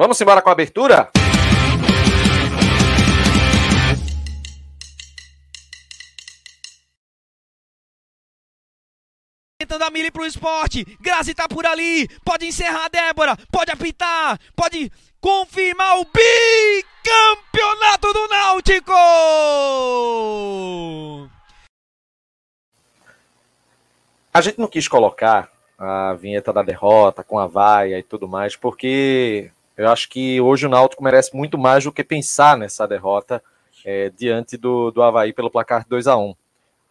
Vamos embora com a abertura? Tentando a Mili pro esporte. Grazi tá por ali. Pode encerrar, Débora. Pode apitar. Pode confirmar o bicampeonato do Náutico! A gente não quis colocar a vinheta da derrota com a vaia e tudo mais, porque eu acho que hoje o Náutico merece muito mais do que pensar nessa derrota é, diante do, do Havaí pelo placar 2 a 1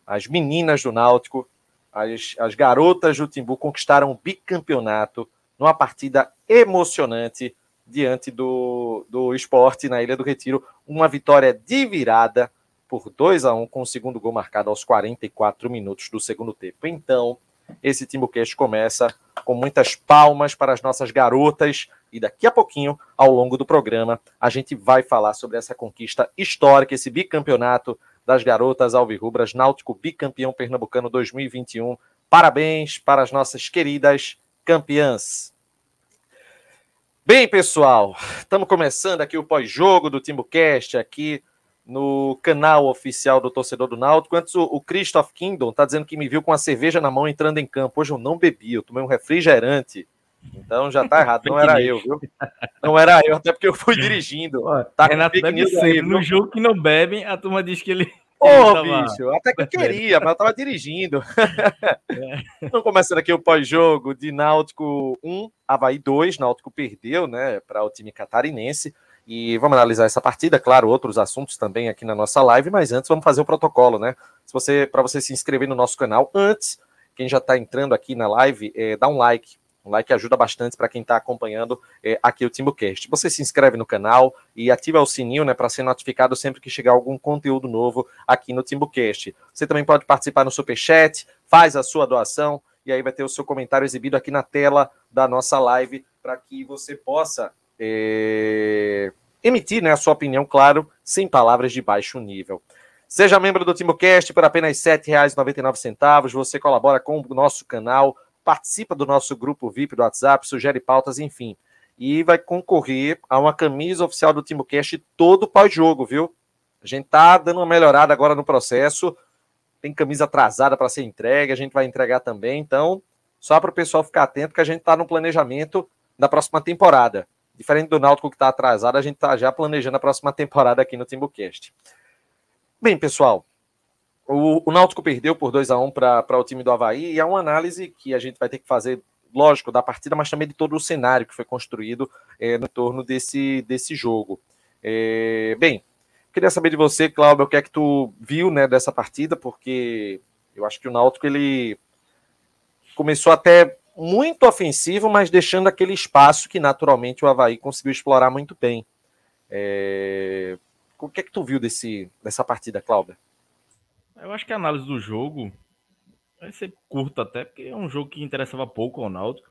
As meninas do Náutico, as, as garotas do Timbu conquistaram o bicampeonato numa partida emocionante diante do, do esporte na Ilha do Retiro. Uma vitória de virada por 2 a 1 com o segundo gol marcado aos 44 minutos do segundo tempo. Então, esse Timbucast começa com muitas palmas para as nossas garotas e daqui a pouquinho, ao longo do programa, a gente vai falar sobre essa conquista histórica, esse bicampeonato das garotas alvirrubras, Náutico bicampeão pernambucano 2021. Parabéns para as nossas queridas campeãs. Bem, pessoal, estamos começando aqui o pós-jogo do TimbuCast aqui no canal oficial do torcedor do Náutico. Antes, o, o Christoph Kingdom está dizendo que me viu com a cerveja na mão entrando em campo. Hoje eu não bebi, eu tomei um refrigerante. Então já tá errado, não era eu, viu? Não era eu, até porque eu fui dirigindo. Tá Renato deve ser, no jogo que não bebem, a turma diz que ele Ô, oh, bicho, até que eu queria, mas eu tava dirigindo. É. Então, começando aqui o pós-jogo de Náutico 1, Havaí 2. Náutico perdeu, né, para o time catarinense. E vamos analisar essa partida, claro, outros assuntos também aqui na nossa live, mas antes vamos fazer o protocolo, né? Se você, para você se inscrever no nosso canal, antes, quem já está entrando aqui na live, é, dá um like, um like ajuda bastante para quem está acompanhando é, aqui o TimbuCast. Você se inscreve no canal e ativa o sininho né, para ser notificado sempre que chegar algum conteúdo novo aqui no TimbuCast. Você também pode participar no Superchat, faz a sua doação e aí vai ter o seu comentário exibido aqui na tela da nossa live para que você possa é, emitir né, a sua opinião, claro, sem palavras de baixo nível. Seja membro do TimbuCast por apenas R$ 7,99. Você colabora com o nosso canal participa do nosso grupo VIP do WhatsApp, sugere pautas, enfim. E vai concorrer a uma camisa oficial do TimoCast todo pós-jogo, viu? A gente tá dando uma melhorada agora no processo. Tem camisa atrasada para ser entregue, a gente vai entregar também. Então, só para o pessoal ficar atento que a gente está no planejamento da próxima temporada. Diferente do Náutico que está atrasado, a gente está já planejando a próxima temporada aqui no TimbuCast. Bem, pessoal, o, o Náutico perdeu por 2 a 1 um para o time do Havaí, e é uma análise que a gente vai ter que fazer, lógico, da partida, mas também de todo o cenário que foi construído é, no torno desse, desse jogo. É, bem, queria saber de você, Cláudio, o que é que tu viu né, dessa partida, porque eu acho que o Náutico ele começou até muito ofensivo, mas deixando aquele espaço que naturalmente o Havaí conseguiu explorar muito bem. É... O que é que tu viu desse, dessa partida, Cláudio? Eu acho que a análise do jogo vai ser curta até, porque é um jogo que interessava pouco ao Náutico.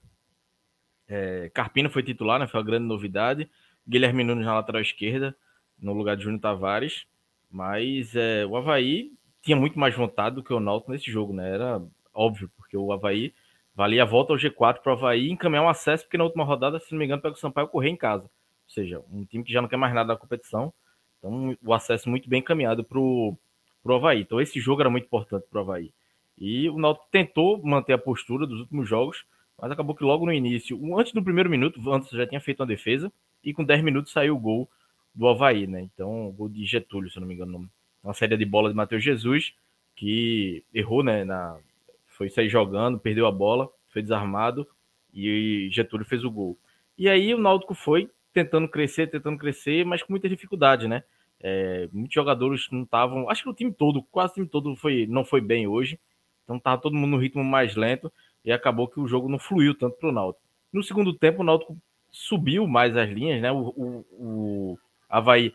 É, foi titular, né? Foi a grande novidade. Guilherme Nunes na lateral esquerda, no lugar de Júnior Tavares. Mas é, o Havaí tinha muito mais vontade do que o Náutico nesse jogo, né? Era óbvio, porque o Havaí valia a volta ao G4 para o Havaí encaminhar um acesso, porque na última rodada, se não me engano, pega o Sampaio correr em casa. Ou seja, um time que já não quer mais nada da competição. Então, o acesso muito bem encaminhado para o Havaí. Então esse jogo era muito importante para o Havaí. E o Náutico tentou manter a postura dos últimos jogos, mas acabou que logo no início, antes do primeiro minuto, antes já tinha feito uma defesa, e com 10 minutos saiu o gol do Havaí, né? Então, o gol de Getúlio, se não me engano. Uma série de bola de Matheus Jesus, que errou, né? Na, foi sair jogando, perdeu a bola, foi desarmado, e Getúlio fez o gol. E aí o Náutico foi tentando crescer, tentando crescer, mas com muita dificuldade, né? É, muitos jogadores não estavam. Acho que o time todo, quase o time todo foi, não foi bem hoje. Então estava todo mundo no ritmo mais lento e acabou que o jogo não fluiu tanto para o Náutico. No segundo tempo, o Náutico subiu mais as linhas, né? O, o, o Havaí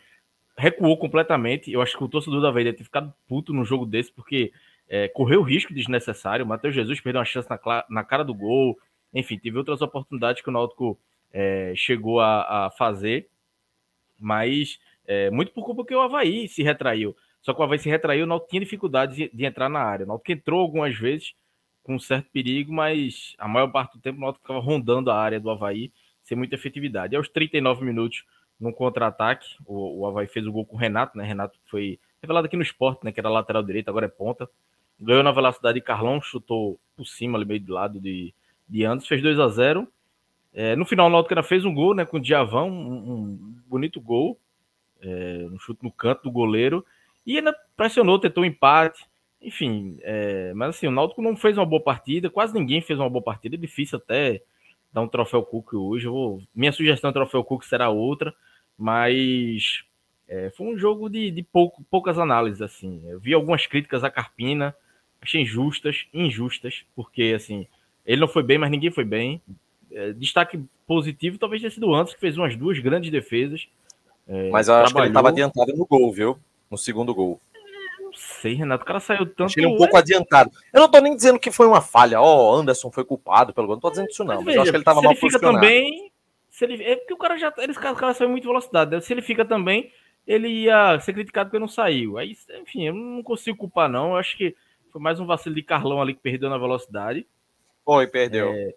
recuou completamente. Eu acho que o torcedor do Havaí deve ter ficado puto num jogo desse, porque é, correu risco desnecessário. O Matheus Jesus perdeu uma chance na, na, cara do gol. Enfim, teve outras oportunidades que o Náutico é, chegou a, a fazer, mas é, muito por culpa que o Havaí se retraiu. Só que o Havaí se retraiu, não tinha dificuldade de, de entrar na área. O Náutico entrou algumas vezes com certo perigo, mas a maior parte do tempo o Náutico ficava rondando a área do Havaí sem muita efetividade. E aos 39 minutos, num contra-ataque, o, o Havaí fez o gol com o Renato, né? Renato foi revelado aqui no esporte, né? Que era lateral direito, agora é ponta. Ganhou na velocidade de Carlão, chutou por cima, ali meio do lado de, de Anderson, fez 2 a 0 é, No final, o Náutico ainda fez um gol, né? Com o Diavão, um, um bonito gol. É, um chute no canto do goleiro. E ainda pressionou, tentou um empate. Enfim, é, mas assim, o Náutico não fez uma boa partida, quase ninguém fez uma boa partida. É difícil até dar um troféu Cook hoje. Vou, minha sugestão de troféu Cook será outra, mas é, foi um jogo de, de pouco, poucas análises. assim. Eu vi algumas críticas à Carpina, achei injustas, injustas, porque assim, ele não foi bem, mas ninguém foi bem. É, destaque positivo talvez tenha sido antes, que fez umas duas grandes defesas. É, mas eu acho que ele estava adiantado no gol, viu? No segundo gol sei, Renato. O cara saiu tanto. Achei ele um pouco adiantado. Eu não tô nem dizendo que foi uma falha. Ó, oh, Anderson foi culpado pelo gol. Não tô dizendo isso, não. Mas, mas veja, eu acho que ele tava mal ele fica também. Se ele, é porque o cara já. Eles, o cara saiu muito velocidade. Né? Se ele fica também, ele ia ser criticado porque não saiu. Aí, enfim, eu não consigo culpar, não. Eu acho que foi mais um vacilo de Carlão ali que perdeu na velocidade. Foi, perdeu. É,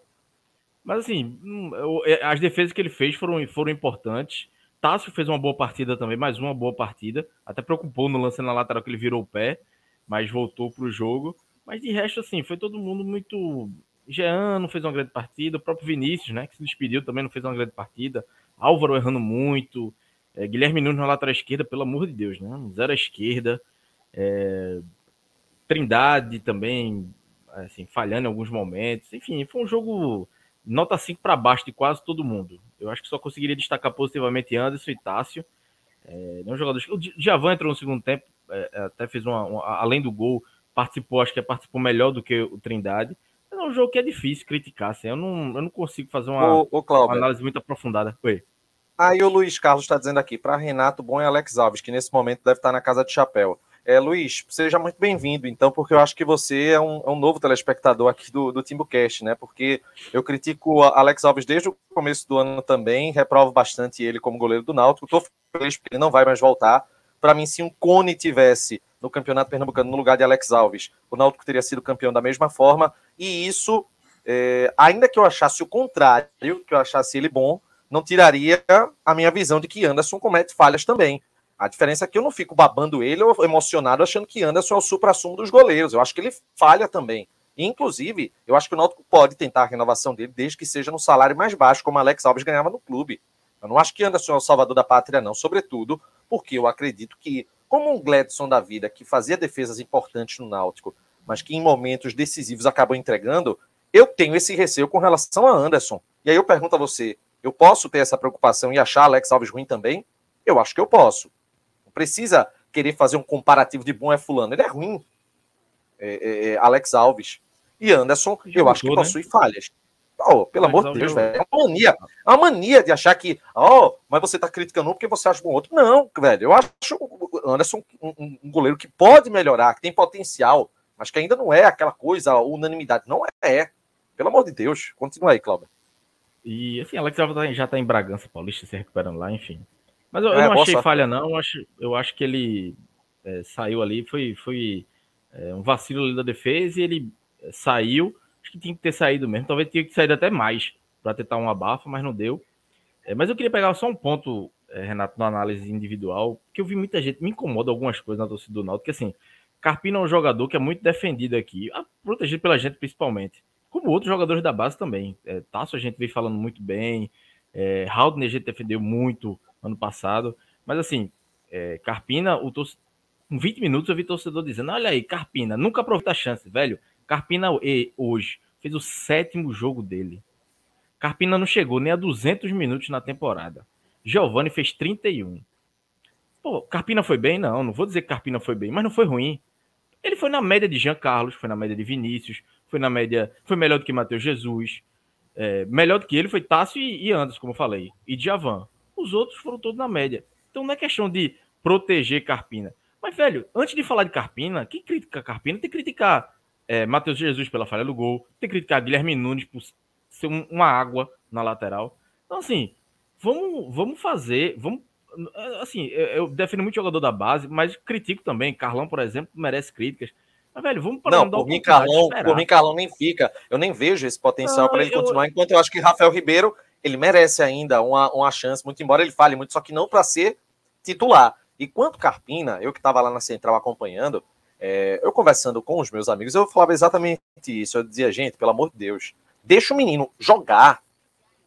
mas assim, hum, é, as defesas que ele fez foram, foram importantes. Tássio fez uma boa partida também, mais uma boa partida. Até preocupou no lance na lateral que ele virou o pé, mas voltou para o jogo. Mas de resto, assim, foi todo mundo muito. Jean não fez uma grande partida, o próprio Vinícius, né, que se despediu também não fez uma grande partida. Álvaro errando muito. É, Guilherme Nunes na lateral esquerda, pelo amor de Deus, né? Zero à esquerda. É, Trindade também, assim, falhando em alguns momentos. Enfim, foi um jogo nota 5 para baixo de quase todo mundo. Eu acho que só conseguiria destacar positivamente Anderson e Tássio. É, não jogadores. O Djavan entrou no segundo tempo, é, é, até fez uma, uma, Além do gol, participou, acho que participou melhor do que o Trindade. Mas é um jogo que é difícil criticar. Assim, eu, não, eu não consigo fazer uma, ô, ô, uma análise muito aprofundada. Oi. Aí o Luiz Carlos está dizendo aqui, para Renato Bom e Alex Alves, que nesse momento deve estar na casa de chapéu. É, Luiz, seja muito bem-vindo, então, porque eu acho que você é um, é um novo telespectador aqui do, do TimbuCast, né? Porque eu critico Alex Alves desde o começo do ano também, reprovo bastante ele como goleiro do Náutico. Estou feliz porque ele não vai mais voltar. Para mim, se um Cone tivesse no Campeonato Pernambucano no lugar de Alex Alves, o Náutico teria sido campeão da mesma forma. E isso, é, ainda que eu achasse o contrário, que eu achasse ele bom, não tiraria a minha visão de que Anderson comete falhas também. A diferença é que eu não fico babando ele ou emocionado achando que Anderson é o supra-sumo dos goleiros. Eu acho que ele falha também. Inclusive, eu acho que o Náutico pode tentar a renovação dele desde que seja no salário mais baixo, como Alex Alves ganhava no clube. Eu não acho que Anderson é o salvador da pátria, não. Sobretudo porque eu acredito que, como um Gladson da vida, que fazia defesas importantes no Náutico, mas que em momentos decisivos acabou entregando, eu tenho esse receio com relação a Anderson. E aí eu pergunto a você, eu posso ter essa preocupação e achar Alex Alves ruim também? Eu acho que eu posso precisa querer fazer um comparativo de bom é fulano. Ele é ruim. É, é, é Alex Alves. E Anderson, eu mudou, acho que né? possui falhas. Oh, pelo Alex amor de Deus, velho. É uma mania. É uma mania de achar que, oh, mas você tá criticando um porque você acha bom outro. Não, velho. Eu acho o Anderson um, um, goleiro que pode melhorar, que tem potencial, mas que ainda não é aquela coisa, unanimidade. Não é. Pelo amor de Deus. Continua aí, Cláudio. E assim, Alex Alves tá, já tá em Bragança Paulista se recuperando lá, enfim. Mas eu, é, eu não achei falha, não. Eu acho, eu acho que ele é, saiu ali, foi, foi é, um vacilo ali da defesa e ele é, saiu. Acho que tinha que ter saído mesmo. Talvez tinha que sair até mais para tentar um abafa, mas não deu. É, mas eu queria pegar só um ponto, é, Renato, na análise individual, que eu vi muita gente, me incomoda algumas coisas na torcida do Náutico, que assim, Carpina é um jogador que é muito defendido aqui, protegido pela gente principalmente, como outros jogadores da base também. É, Tasso a gente veio falando muito bem, é, Haldner a gente defendeu muito, ano passado. Mas assim, é, Carpina, o torcedor, com 20 minutos eu vi torcedor dizendo: olha aí, Carpina, nunca aproveita a chance, velho. Carpina hoje fez o sétimo jogo dele. Carpina não chegou nem a 200 minutos na temporada. Giovanni fez 31. Pô, Carpina foi bem? Não, não vou dizer que Carpina foi bem, mas não foi ruim. Ele foi na média de Jean Carlos, foi na média de Vinícius, foi na média, foi melhor do que Matheus Jesus. É, melhor do que ele foi Tássio e, e Anderson, como eu falei, e Djavan. Os outros foram todos na média. Então não é questão de proteger Carpina. Mas, velho, antes de falar de Carpina, quem critica Carpina tem que criticar é, Matheus Jesus pela falha do gol, tem que criticar Guilherme Nunes por ser um, uma água na lateral. Então, assim, vamos, vamos fazer. Vamos, assim, eu, eu defendo muito jogador da base, mas critico também. Carlão, por exemplo, merece críticas. Mas, velho, vamos para não, por mim, Carlão, por mim, Carlão nem fica. Eu nem vejo esse potencial para ele eu, continuar, enquanto eu acho que Rafael Ribeiro ele merece ainda uma, uma chance, muito embora ele fale muito, só que não para ser titular. E quanto Carpina, eu que estava lá na central acompanhando, é, eu conversando com os meus amigos, eu falava exatamente isso. Eu dizia, gente, pelo amor de Deus, deixa o menino jogar.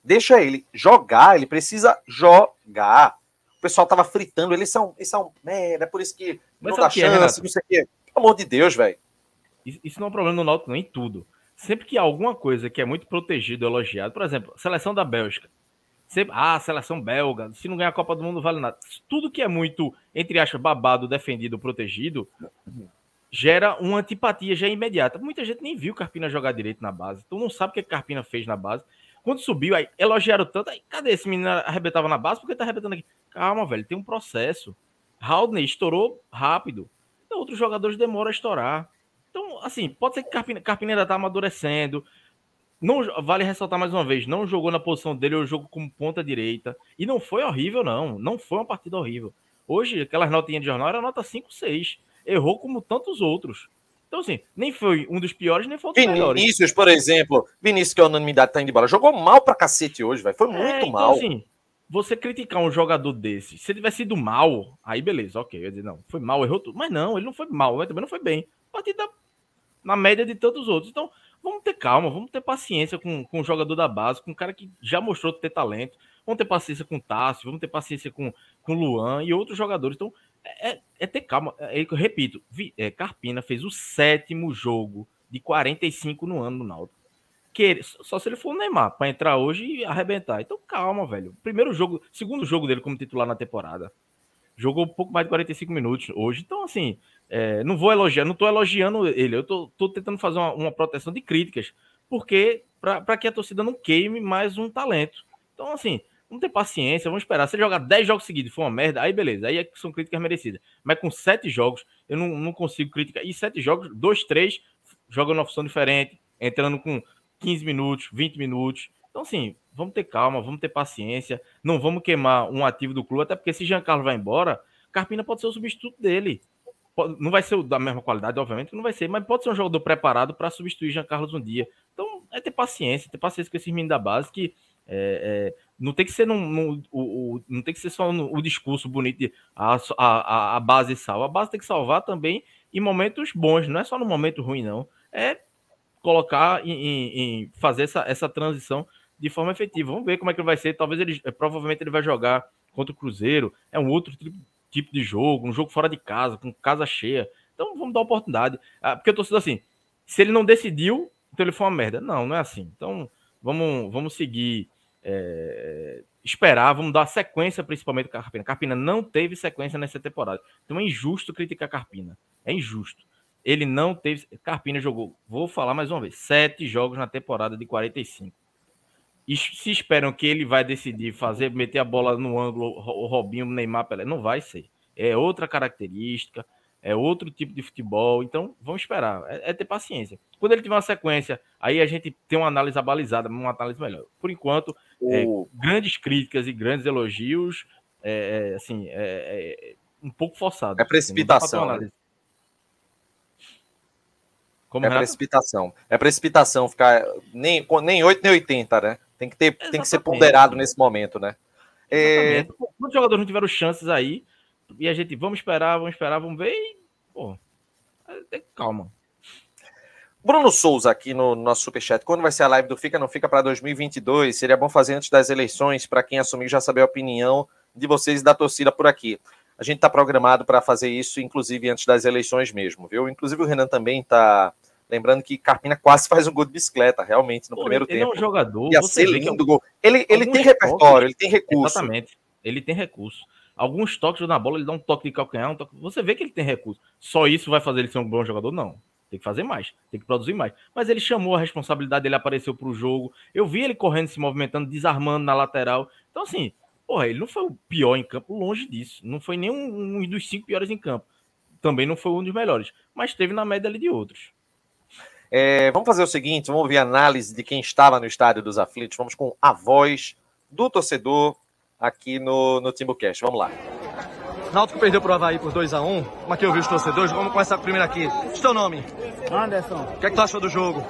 Deixa ele jogar, ele precisa jogar. O pessoal tava fritando, eles são, eles são merda, é por isso que Mas não dá que chance, é, não sei o quê. Pelo amor de Deus, velho. Isso não é um problema no Náutico, nem tudo. Sempre que há alguma coisa que é muito protegido, elogiado, por exemplo, seleção da Bélgica. Sempre, ah, seleção belga, se não ganhar a Copa do Mundo não vale nada. Tudo que é muito, entre aspas, babado, defendido, protegido, gera uma antipatia já imediata. Muita gente nem viu Carpina jogar direito na base, então não sabe o que Carpina fez na base. Quando subiu, aí elogiaram tanto, aí cadê esse menino arrebentava na base? Porque tá arrebentando aqui. Calma, velho, tem um processo. Haldney estourou rápido. Então, outros jogadores demoram a estourar. Então, assim, pode ser que Carpina ainda tá amadurecendo. Não, vale ressaltar mais uma vez, não jogou na posição dele, o jogo como ponta direita. E não foi horrível, não. Não foi uma partida horrível. Hoje, aquelas notinhas de jornal era nota 5, 6 errou como tantos outros. Então, assim, nem foi um dos piores, nem foi um dos Vinícius, melhores. Vinícius, por exemplo, Vinícius, que é a unanimidade tá indo embora, jogou mal pra cacete hoje, velho. Foi é, muito é, então, mal. Assim, você criticar um jogador desse, se ele tivesse sido mal, aí beleza, ok. Eu ia dizer, não, foi mal, errou tudo. Mas não, ele não foi mal, mas também não foi bem. Partida na média de tantos outros. Então, vamos ter calma, vamos ter paciência com, com o jogador da base, com um cara que já mostrou ter talento. Vamos ter paciência com o Tássio, vamos ter paciência com o Luan e outros jogadores. Então, é, é ter calma. É, eu repito, é, Carpina fez o sétimo jogo de 45 no ano no Náutico. Que, só se ele for o Neymar para entrar hoje e arrebentar. Então calma, velho. Primeiro jogo, segundo jogo dele como titular na temporada. Jogou um pouco mais de 45 minutos hoje. Então, assim, é, não vou elogiar, não tô elogiando ele. Eu tô tentando fazer uma, uma, proteção de críticas. Porque, para que a torcida não queime mais um talento. Então, assim, Vamos ter paciência, vamos esperar. Se ele jogar 10 jogos seguidos for uma merda, aí beleza. Aí é são críticas merecidas. Mas com 7 jogos, eu não, não consigo criticar. E 7 jogos, 2, 3, jogando uma função diferente, entrando com 15 minutos, 20 minutos. Então, assim, vamos ter calma, vamos ter paciência. Não vamos queimar um ativo do clube, até porque se Jean Carlos vai embora, Carpina pode ser o substituto dele. Não vai ser da mesma qualidade, obviamente, não vai ser, mas pode ser um jogador preparado para substituir Jean Carlos um dia. Então, é ter paciência, ter paciência com esses meninos da base que é, é, não tem que ser num, num, o, o, não tem que ser só no, o discurso bonito de a, a, a base salva. A base tem que salvar também em momentos bons, não é só no momento ruim, não. É colocar em, fazer essa, essa transição de forma efetiva. Vamos ver como é que vai ser. Talvez ele provavelmente ele vai jogar contra o Cruzeiro. É um outro tipo, de jogo, um jogo fora de casa, com casa cheia. Então vamos dar oportunidade. Ah, porque eu tô sendo assim, se ele não decidiu, então ele foi uma merda. Não, não é assim. Então vamos, vamos seguir é, esperar, vamos dar sequência principalmente com a Carpina. Carpina não teve sequência nessa temporada. Então é injusto criticar Carpina. É injusto. Ele não teve. Carpina jogou, vou falar mais uma vez, sete jogos na temporada de 45. E se esperam que ele vai decidir fazer, meter a bola no ângulo, o Robinho, o Neymar, Pelé, não vai ser. É outra característica é outro tipo de futebol. Então, vamos esperar. É, é, ter paciência. Quando ele tiver uma sequência, aí a gente tem uma análise abalizada, uma análise melhor. Por enquanto, é, grandes críticas e grandes elogios, é, é assim, é, um pouco forçado. É precipitação. Assim, né? Como, é Renato? precipitação. É precipitação ficar nem, nem 8 nem 80, né? Tem que, ter, tem que ser ponderado nesse momento, né? É... Quantos jogadores não tiveram chances aí? E a gente, vamos esperar, vamos esperar, vamos ver e, pô, calma. Bruno Souza aqui no nosso superchat. Quando vai ser a live do Fica Não Fica para 2022? Seria bom fazer antes das eleições, para quem assumir já saber a opinião de vocês e da torcida por aqui. A gente está programado para fazer isso, inclusive antes das eleições mesmo, viu? Inclusive o Renan também está lembrando que Carpina quase faz um gol de bicicleta, realmente, no Pô, primeiro ele tempo. Ele é um jogador. Ia ser lindo o gol. Ele, ele tem repertório, ele tem recurso. Exatamente. Ele tem recurso. Alguns toques na bola, ele dá um toque de calcanhar, um toque... você vê que ele tem recurso. Só isso vai fazer ele ser um bom jogador? Não. Tem que fazer mais, tem que produzir mais. Mas ele chamou a responsabilidade, ele apareceu para o jogo. Eu vi ele correndo, se movimentando, desarmando na lateral. Então, assim, porra, ele não foi o pior em campo, longe disso. Não foi nem um, um dos cinco piores em campo. Também não foi um dos melhores. Mas teve na média ali de outros. É, vamos fazer o seguinte: vamos ouvir a análise de quem estava no estádio dos aflitos. Vamos com a voz do torcedor aqui no, no Timbucast. Vamos lá. Náutico perdeu para o Havaí por 2x1. Um. Como é que eu vi os torcedores? Vamos começar primeiro aqui. O teu nome? Anderson. O que é que tu achou do jogo?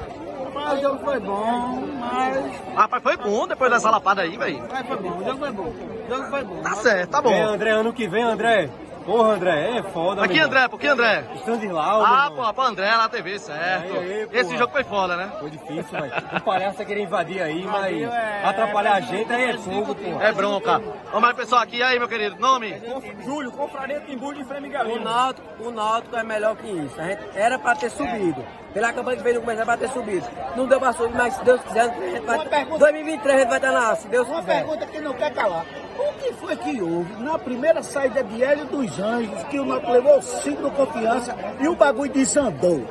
Ah, o jogo foi bom, mas. Rapaz, foi bom depois dessa lapada aí, velho. Foi bom, o jogo foi bom. O jogo foi bom. Tá certo, tá bom. Vem, André, ano que vem, André. Porra, André, é foda, Aqui, André, por que, André? Standing-Lau, Ah, pô, pra André lá na TV, certo. Aí, aí, Esse porra. jogo foi foda, né? Foi difícil, velho. O palhaço querer invadir aí, mas é- atrapalhar a gente aí é fogo, pô. É bronca. Vamos mais pessoal aqui, aí, meu querido, nome? Júlio, compraria Timbu de Frame O Náutico, o Náutico é melhor que isso. A gente era pra ter subido. Pela campanha que veio no começo era pra ter subido. Não deu pra subir, mas se Deus quiser, a gente vai. 2023 a gente vai estar na A, se Deus Uma quiser. pergunta que não quer calar. O que foi que houve na primeira saída de Hélio dos Anjos, que o Náutico levou cinco no confiança e o bagulho desandou?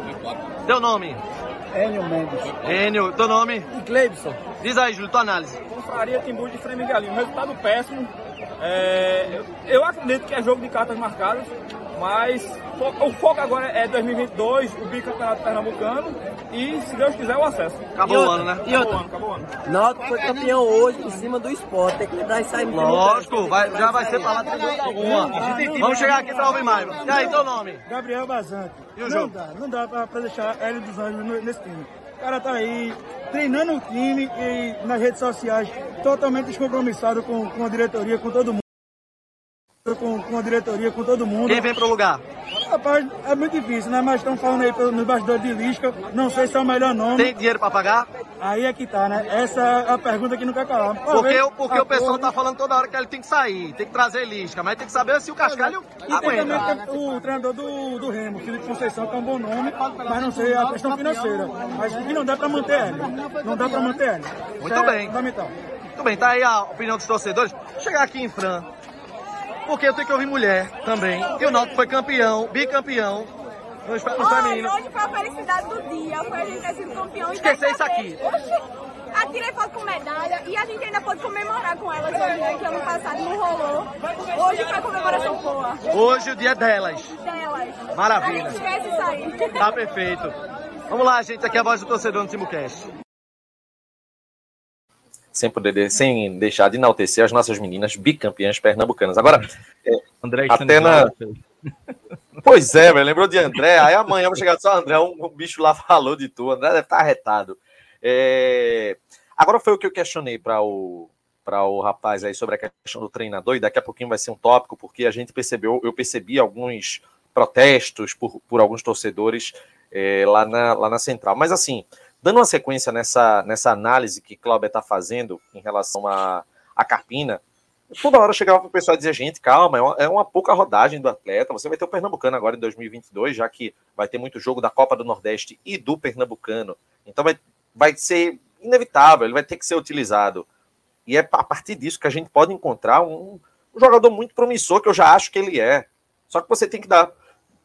Teu nome? Hélio Mendes. Enio, teu nome? E Cleibson? Diz aí, Júlio, tua análise. Compraria Timbu de Frame Galinho. Resultado péssimo. É, eu- acredito que é jogo de cartas marcadas, mas o foco agora é 2022, o bicampeonato pernambucano e, se Deus quiser, o acesso. Acabou o ano, né? E outra, Acabou o ano, acabou o ano. Náutico foi campeão hoje em cima do esporte. Tem que lembrar isso aí. muito Lógico, vai, já vai ser falado dúvida alguma. Vamos chegar aqui pra ouvir mais. E aí, teu nome? Gabriel Bazante. E o não jogo? dá, não dá pra, pra deixar Hélio dos Anjos nesse time. O cara tá aí treinando o time e nas redes sociais totalmente descompromissado com, com a diretoria, com todo mundo. Com, com a diretoria, com todo mundo. Quem vem pro lugar? Rapaz, é muito difícil, né? Mas estão falando aí nos bastidores de Lisca. Não sei se é o melhor nome. Tem dinheiro pra pagar? Aí é que tá, né? Essa é a pergunta que não quer calar. Porque, o- porque o pessoal tá falando toda hora que ele tem que sair, tem que trazer lisca, mas tem que saber se o Cascalho E tem também aguenta. o treinador do, do Remo, Felipe Conceição, que é um bom nome, mas não sei a questão financeira. Mas que não dá pra manter ele. Não dá pra manter ele. Muito é bem. Fundamental. Muito bem, tá aí a opinião dos torcedores. Vou chegar aqui em Fran, porque eu tenho que ouvir mulher também. E o Náutico foi campeão, bicampeão no, espe- no feminino. Olha, hoje foi a felicidade do dia, foi a gente ter sido campeão. Esquecer isso aqui. Oxi, atirei foto com medalha e a gente ainda pode comemorar com elas hoje, né? Que ano passado não rolou. Hoje foi a comemoração boa Hoje o dia delas. delas. Maravilha. A gente esquece isso aí. Tá perfeito. Vamos lá, gente. Aqui é a voz do torcedor no TimoCast. Sem, poder, sem deixar de enaltecer as nossas meninas bicampeãs pernambucanas. Agora, André Até na- Pois é, velho. Lembrou de André? Aí amanhã vou chegar só André, um, um bicho lá falou de tu. André deve estar arretado. É, Agora foi o que eu questionei para o para o rapaz aí sobre a questão do treinador, e daqui a pouquinho vai ser um tópico, porque a gente percebeu, eu percebi alguns protestos por, por alguns torcedores é, lá, na, lá na central. Mas assim, dando uma sequência nessa, nessa análise que Cláudio está fazendo em relação a, a Carpina, toda hora chegava o pessoal e dizia, gente, calma, é uma, é uma pouca rodagem do atleta, você vai ter o Pernambucano agora em 2022, já que vai ter muito jogo da Copa do Nordeste e do Pernambucano, então vai, vai ser inevitável, ele vai ter que ser utilizado. E é a partir disso que a gente pode encontrar um, um jogador muito promissor, que eu já acho que ele é. Só que você tem que dar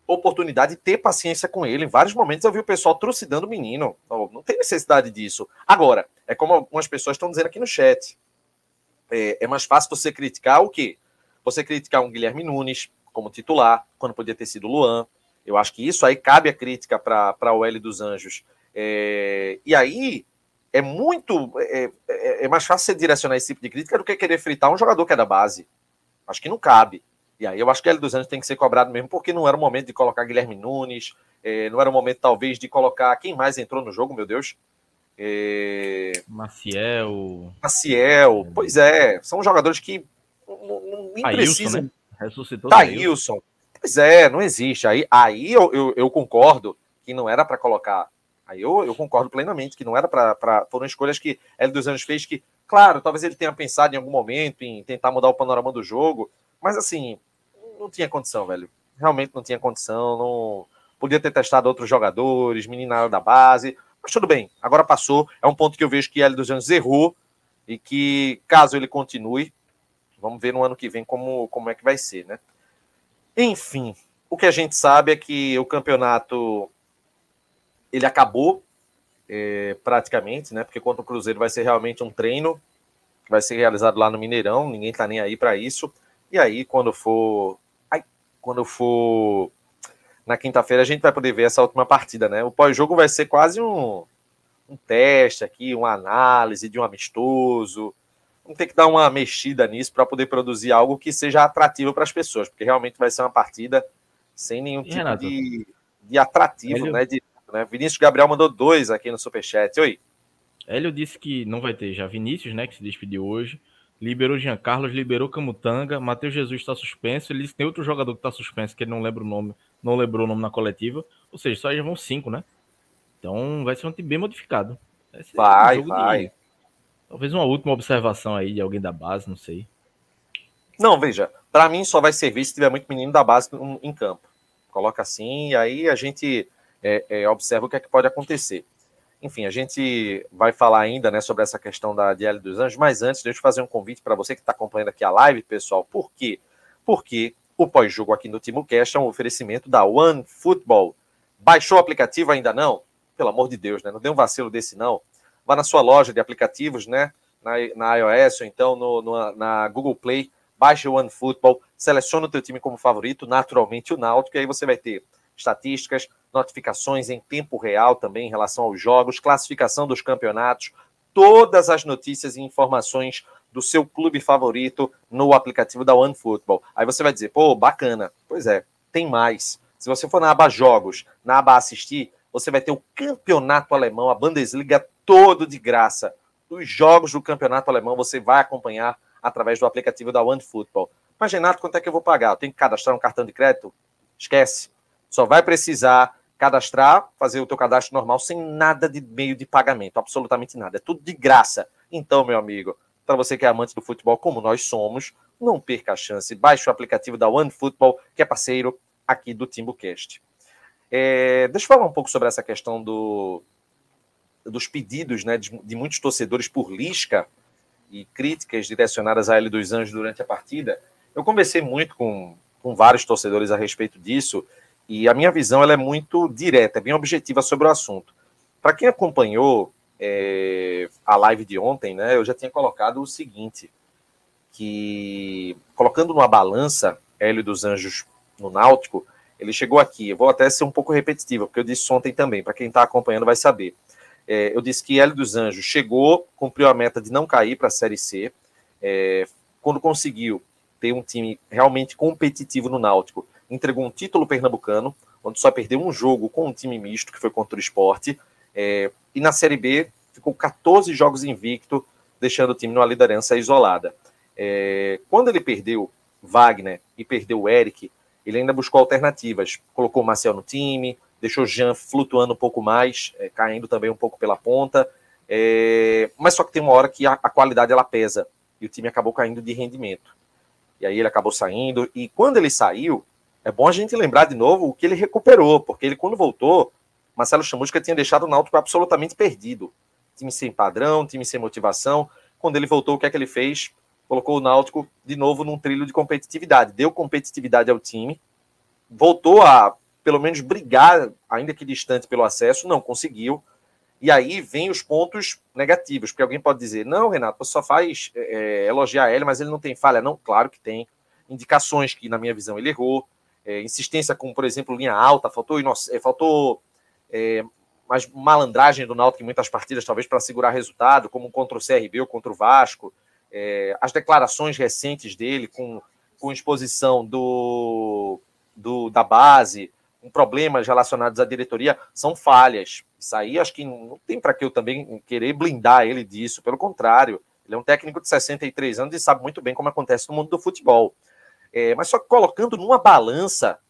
oportunidade e ter paciência com ele. Em vários momentos eu vi o pessoal trucidando o menino. Oh, não tem necessidade disso. Agora, é como algumas pessoas estão dizendo aqui no chat. É, é mais fácil você criticar o quê? Você criticar um Guilherme Nunes como titular, quando podia ter sido Luan. Eu acho que isso aí cabe a crítica para o L dos Anjos. É, e aí é muito. É, é, é mais fácil você direcionar esse tipo de crítica do que querer fritar um jogador que é da base. Acho que não cabe. E aí eu acho que o L dos Anjos tem que ser cobrado mesmo, porque não era o momento de colocar Guilherme Nunes, é, não era o momento, talvez, de colocar. Quem mais entrou no jogo, meu Deus? É, Maciel. Maciel. Pois é, são jogadores que não, não- nem precisam. né? Ressuscitou. Tá, Ailson. Wilson. Pois é, não existe. Aí, aí eu, eu, eu concordo que não era para colocar. Aí eu, eu concordo plenamente que não era para. Foram escolhas que L dos Anos fez que, claro, talvez ele tenha pensado em algum momento em tentar mudar o panorama do jogo, mas assim, não tinha condição, velho. Realmente não tinha condição. Não podia ter testado outros jogadores, meninada da base, mas tudo bem. Agora passou. É um ponto que eu vejo que L dos Anos errou e que, caso ele continue, vamos ver no ano que vem como, como é que vai ser, né? Enfim, o que a gente sabe é que o campeonato ele acabou é, praticamente, né? Porque contra o Cruzeiro vai ser realmente um treino que vai ser realizado lá no Mineirão. Ninguém tá nem aí para isso. E aí, quando for, ai, quando for na quinta-feira, a gente vai poder ver essa última partida, né? O pós-jogo vai ser quase um, um teste aqui, uma análise de um amistoso. Vamos ter que dar uma mexida nisso para poder produzir algo que seja atrativo para as pessoas, porque realmente vai ser uma partida sem nenhum E, tipo Renato? de, de atrativo, Ele- né? De, né? Vinícius Gabriel mandou dois aqui no Superchat. Oi. Hélio disse que não vai ter já Vinícius, né, que se despediu hoje. Liberou Jean Carlos, liberou Camutanga, Matheus Jesus está suspenso. Ele tem outro jogador que está suspenso, que ele não lembra o nome, não lembrou o nome na coletiva. Ou seja, só já vão cinco, né? Então vai ser um time bem modificado. Vai, um vai. De... Talvez uma última observação aí de alguém da base, não sei. Não, veja, para mim só vai servir se tiver muito menino da base em campo. Coloca assim, e aí a gente é, é, observa o que é que pode acontecer. Enfim, a gente vai falar ainda né, sobre essa questão da DL dos Anjos, mas antes, deixa eu fazer um convite para você que está acompanhando aqui a live, pessoal. Por quê? Porque o pós-jogo aqui no TimoCast é um oferecimento da One Football. Baixou o aplicativo ainda não? Pelo amor de Deus, né? Não dê um vacilo desse, não. Vá na sua loja de aplicativos, né? Na, na iOS ou então no, no, na Google Play, baixe o One Football, selecione o teu time como favorito, naturalmente o Náutico, e aí você vai ter estatísticas, notificações em tempo real também em relação aos jogos, classificação dos campeonatos, todas as notícias e informações do seu clube favorito no aplicativo da OneFootball. Aí você vai dizer, pô, bacana. Pois é, tem mais. Se você for na aba Jogos, na aba Assistir, você vai ter o campeonato alemão, a Bundesliga todo de graça. Os jogos do campeonato alemão você vai acompanhar através do aplicativo da OneFootball. Mas, Renato, quanto é que eu vou pagar? Eu tenho que cadastrar um cartão de crédito? Esquece. Só vai precisar cadastrar, fazer o teu cadastro normal sem nada de meio de pagamento, absolutamente nada. É tudo de graça. Então, meu amigo, para você que é amante do futebol como nós somos, não perca a chance. Baixe o aplicativo da OneFootball, que é parceiro aqui do TimbuCast. É, deixa eu falar um pouco sobre essa questão do, dos pedidos né, de, de, muitos torcedores por Lisca e críticas direcionadas a ele dos Anjos durante a partida. Eu conversei muito com, com vários torcedores a respeito disso e a minha visão ela é muito direta, é bem objetiva sobre o assunto. Para quem acompanhou é, a live de ontem, né, eu já tinha colocado o seguinte, que colocando numa balança Hélio dos Anjos no Náutico, ele chegou aqui, eu vou até ser um pouco repetitivo, porque eu disse ontem também, para quem está acompanhando vai saber. É, eu disse que Hélio dos Anjos chegou, cumpriu a meta de não cair para a Série C, é, quando conseguiu ter um time realmente competitivo no Náutico, entregou um título pernambucano, onde só perdeu um jogo com um time misto, que foi contra o esporte, é, e na Série B ficou 14 jogos invicto, deixando o time numa liderança isolada. É, quando ele perdeu Wagner e perdeu o Eric, ele ainda buscou alternativas. Colocou o Marcel no time, deixou o Jean flutuando um pouco mais, é, caindo também um pouco pela ponta. É, mas só que tem uma hora que a, a, qualidade ela pesa e o time acabou caindo de rendimento. E aí ele acabou saindo. E quando ele saiu, é bom a gente lembrar de novo o que ele recuperou, porque ele, quando voltou, Marcelo Chamusca tinha deixado o Náutico absolutamente perdido. Time sem padrão, time sem motivação. Quando ele voltou, o que é que ele fez? Colocou o Náutico de novo num trilho de competitividade, deu competitividade ao time, voltou a, pelo menos, brigar, ainda que distante pelo acesso, não conseguiu. E aí vem os pontos negativos, porque alguém pode dizer: não, Renato, você só faz é, elogiar ele, mas ele não tem falha. Não, claro que tem. Indicações que, na minha visão, ele errou é, insistência com, por exemplo, linha alta, faltou, é, faltou é, mais malandragem do Náutico em muitas partidas, talvez para segurar resultado, como contra o CRB ou contra o Vasco. É, as declarações recentes dele com, com exposição do, do, da base, com problemas relacionados à diretoria, são falhas. Isso aí acho que não tem para que eu também querer blindar ele disso, pelo contrário. Ele é um técnico de 63 anos e sabe muito bem como acontece no mundo do futebol. É, mas só colocando numa balança,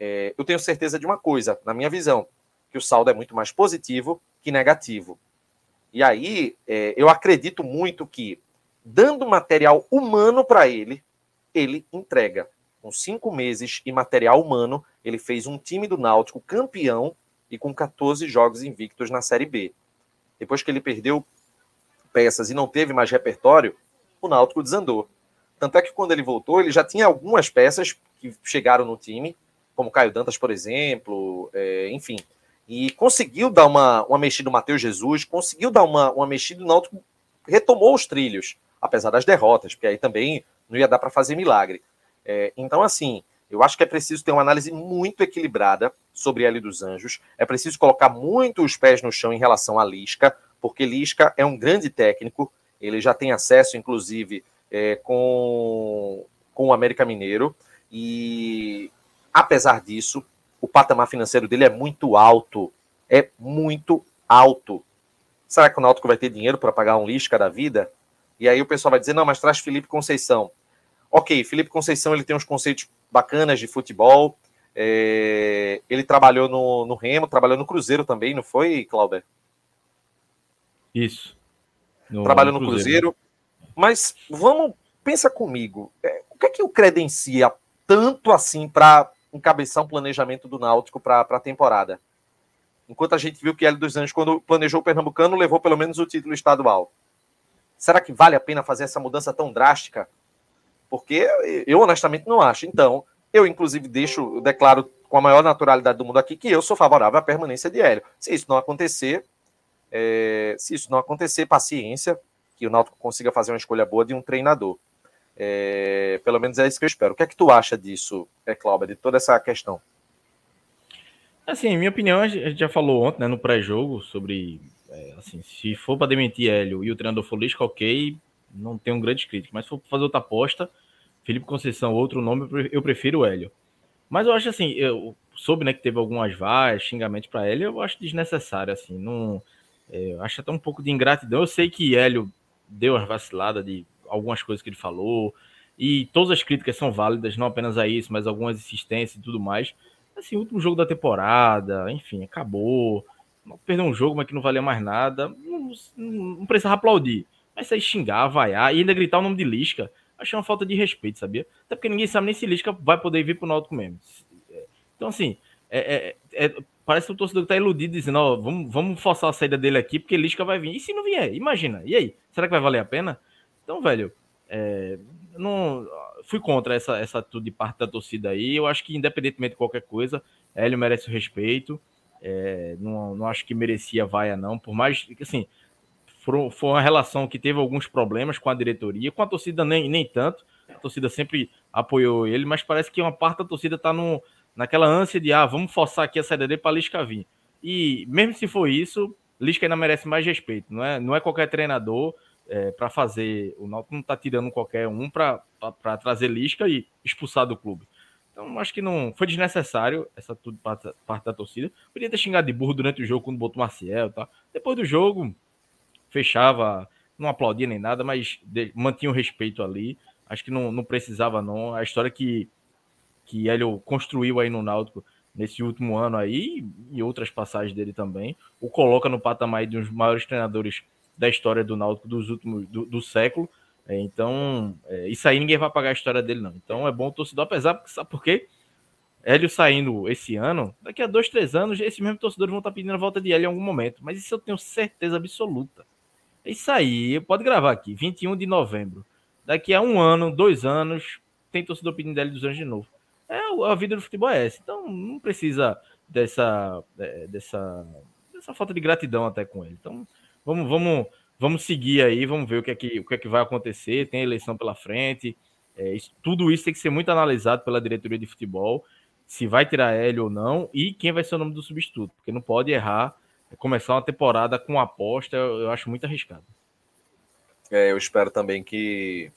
é, eu tenho certeza de uma coisa, na minha visão, que o saldo é muito mais positivo que negativo. E aí, é, eu acredito muito que, dando material humano para ele, ele entrega. Com cinco meses e material humano, ele fez um time do Náutico campeão e com 14 jogos invictos na Série B. Depois que ele perdeu peças e não teve mais repertório, o Náutico desandou. Tanto é que quando ele voltou, ele já tinha algumas peças que chegaram no time, como Caio Dantas, por exemplo, é, enfim. E conseguiu dar uma, uma mexida no Matheus Jesus, conseguiu dar uma, uma mexida no Náutico, retomou os trilhos, apesar das derrotas, porque aí também não ia dar para fazer milagre. É, então, assim, eu acho que é preciso ter uma análise muito equilibrada sobre L dos Anjos. É preciso colocar muito os pés no chão em relação a Lisca, porque Lisca é um grande técnico, ele já tem acesso, inclusive, é, com, com o América Mineiro. E apesar disso, o patamar financeiro dele é muito alto. É muito alto. Será que o Náutico vai ter dinheiro para pagar um Lisca da vida? E aí o pessoal vai dizer, não, mas traz Felipe Conceição. Ok, Felipe Conceição ele tem uns conceitos bacanas de futebol. É... ele trabalhou no, no, Remo, trabalhou no Cruzeiro também, não foi, Clauber? Isso. No, trabalhou no Cruzeiro. Cruzeiro. Mas vamos, pensa comigo. É, o que é que o credencia tanto assim para encabeçar um planejamento do Náutico para a temporada? Enquanto a gente viu que Hélio dos Anjos, quando planejou o Pernambucano, levou pelo menos o título estadual. Será que vale a pena fazer essa mudança tão drástica? Porque eu honestamente não acho. Então, eu inclusive deixo, declaro com a maior naturalidade do mundo aqui que eu sou favorável à permanência de Hélio. Se isso não acontecer, é, se isso não acontecer, paciência, que o Náutico consiga fazer uma escolha boa de um treinador. É, pelo menos é isso que eu espero. O que é que tu acha disso, é, Cláudia, de toda essa questão? Assim, minha opinião, a gente já falou ontem, né, no pré-jogo, sobre, é, assim, se for para demitir Hélio e o treinador for ok, não tem um grande mas se for fazer outra aposta, Felipe Conceição, outro nome, eu prefiro Hélio. Mas eu acho assim, eu soube, né, que teve algumas vaias, xingamentos para Hélio, eu acho desnecessário, assim, não... É, acho até um pouco de ingratidão. Eu sei que Hélio deu as vaciladas de algumas coisas que ele falou, e todas as críticas são válidas, não apenas a isso, mas algumas insistências e tudo mais assim, último jogo da temporada, enfim, acabou. Perdeu um jogo, mas que não valia mais nada. Não, não precisava aplaudir. Mas aí xingar, vaiar e ainda gritar o nome de Lisca, achei uma falta de respeito, sabia? Até porque ninguém sabe nem se Lisca vai poder vir pro Náutico mesmo. Então, assim, é, é, é, parece que o torcedor tá iludido, dizendo, ó, vamos, vamos forçar a saída dele aqui, porque Lisca vai vir. E se não vier? Imagina. E aí? Será que vai valer a pena? Então, velho, é, não, fui contra essa, essa atitude de parte da torcida aí. Eu acho que, independentemente de qualquer coisa, Hélio merece o respeito. É, não, não acho que merecia vaia, não. Por mais que, assim, foi, foi uma relação que teve alguns problemas com a diretoria, com a torcida nem, nem tanto. A torcida sempre apoiou ele, mas parece que uma parte da torcida está naquela ânsia de, ah, vamos forçar aqui a saída dele para Lisca vir. E mesmo se for isso, Lisca ainda merece mais respeito. Não é, não é qualquer treinador é, para fazer. O Náutico não está tirando qualquer um para trazer Lisca e expulsar do clube. Então, acho que não foi desnecessário essa tudo parte, parte da torcida. Podia ter xingado de burro durante o jogo quando botou Marcial, tá? Depois do jogo, fechava, não aplaudia nem nada, mas de, mantinha o respeito ali. Acho que não, não precisava, não. A história que, que Hélio construiu aí no Náutico nesse último ano aí, e outras passagens dele também, o coloca no patamar de um dos maiores treinadores da história do Náutico dos últimos do, do século. É, então, é, isso aí ninguém vai pagar a história dele, não. Então é bom o torcedor, apesar, sabe por quê? Hélio saindo esse ano, daqui a dois, três anos, esses mesmos torcedores vão estar pedindo a volta de Hélio em algum momento. Mas isso eu tenho certeza absoluta. É isso aí, pode gravar aqui, 21 de novembro. Daqui a um ano, dois anos, tem torcedor pedindo Hélio dos Anjos de novo. É, a vida do futebol é essa. Então não precisa dessa, é, dessa, dessa falta de gratidão até com ele. Então, Vamos, vamos, vamos seguir aí, vamos ver o que é que, o que, é que vai acontecer. Tem eleição pela frente. É, isso, tudo isso tem que ser muito analisado pela diretoria de futebol, se vai tirar Hélio ou não, e quem vai ser o nome do substituto, porque não pode errar, é, começar uma temporada com aposta, eu, acho muito arriscado. É, eu espero também que